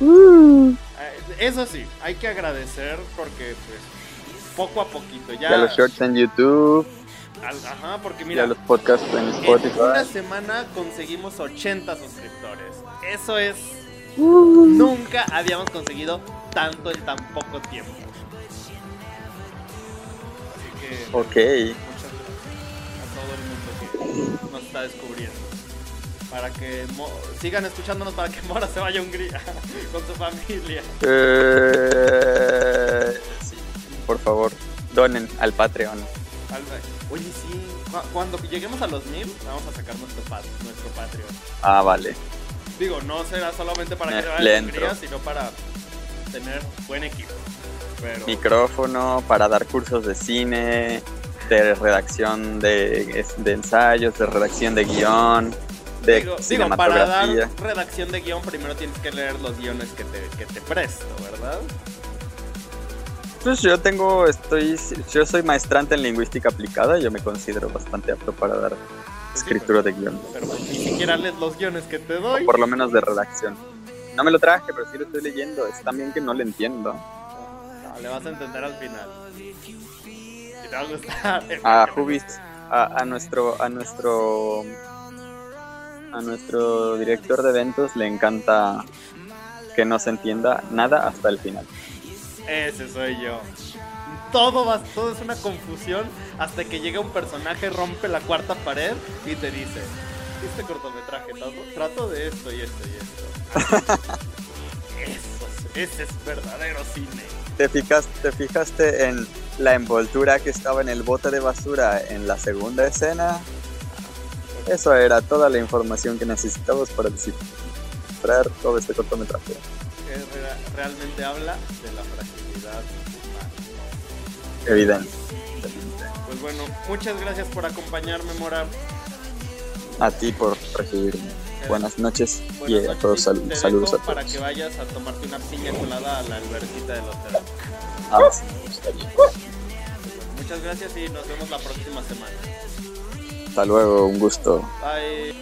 Eh, Eso sí, hay que agradecer porque pues poco a poquito ya. Ya los shorts en YouTube, al- ajá, porque ya mira, los podcasts en en Spotify. una semana conseguimos 80 suscriptores. Eso es nunca habíamos conseguido tanto en tan poco tiempo. Así que Ok. muchas gracias a todo el mundo que nos está descubriendo. Para que Mo- sigan escuchándonos para que Mora se vaya a Hungría con su familia. Eh, sí, por favor, donen al Patreon. Oye, sí, cu- cuando lleguemos a los mil, vamos a sacar nuestro, pat nuestro Patreon. Ah, vale. Digo, no será solamente para Me- que se vaya a Hungría, sino para tener buen equipo. Pero, Micrófono para dar cursos de cine, de redacción de, de ensayos, de redacción de guion, de digo, digo, para dar redacción de guion, primero tienes que leer los guiones que te, que te presto, ¿verdad? Pues yo tengo, estoy, yo soy maestrante en lingüística aplicada y yo me considero bastante apto para dar escritura de guion, Pero pues, ni siquiera lees los guiones que te doy. o por lo menos de redacción. No me lo traje, pero sí lo estoy leyendo. Es también que no lo entiendo. No, le vas a entender al final. Y te va a gustar. A Jubis, a, a nuestro, a nuestro, a nuestro director de eventos le encanta que no se entienda nada hasta el final. Ese soy yo. Todo, va, todo es una confusión hasta que llega un personaje, rompe la cuarta pared y te dice, este cortometraje trato, de esto y esto y esto. Eso, ese es verdadero cine. ¿Te fijaste, ¿Te fijaste en la envoltura que estaba en el bote de basura en la segunda escena? Eso era toda la información que necesitabas para descifrar todo este cortometraje. Que re- realmente habla de la fragilidad humana. Evidente. Pues bueno, muchas gracias por acompañarme, Mora. A ti por recibirme. buenas noches Buenas y a noches, todos sal- saludos a dejo Para todos. que vayas a tomarte una piña colada a la albercita del hotel. Ah, sí, gustaría. Muchas gracias y nos vemos la próxima semana. Hasta luego, un gusto. Bye.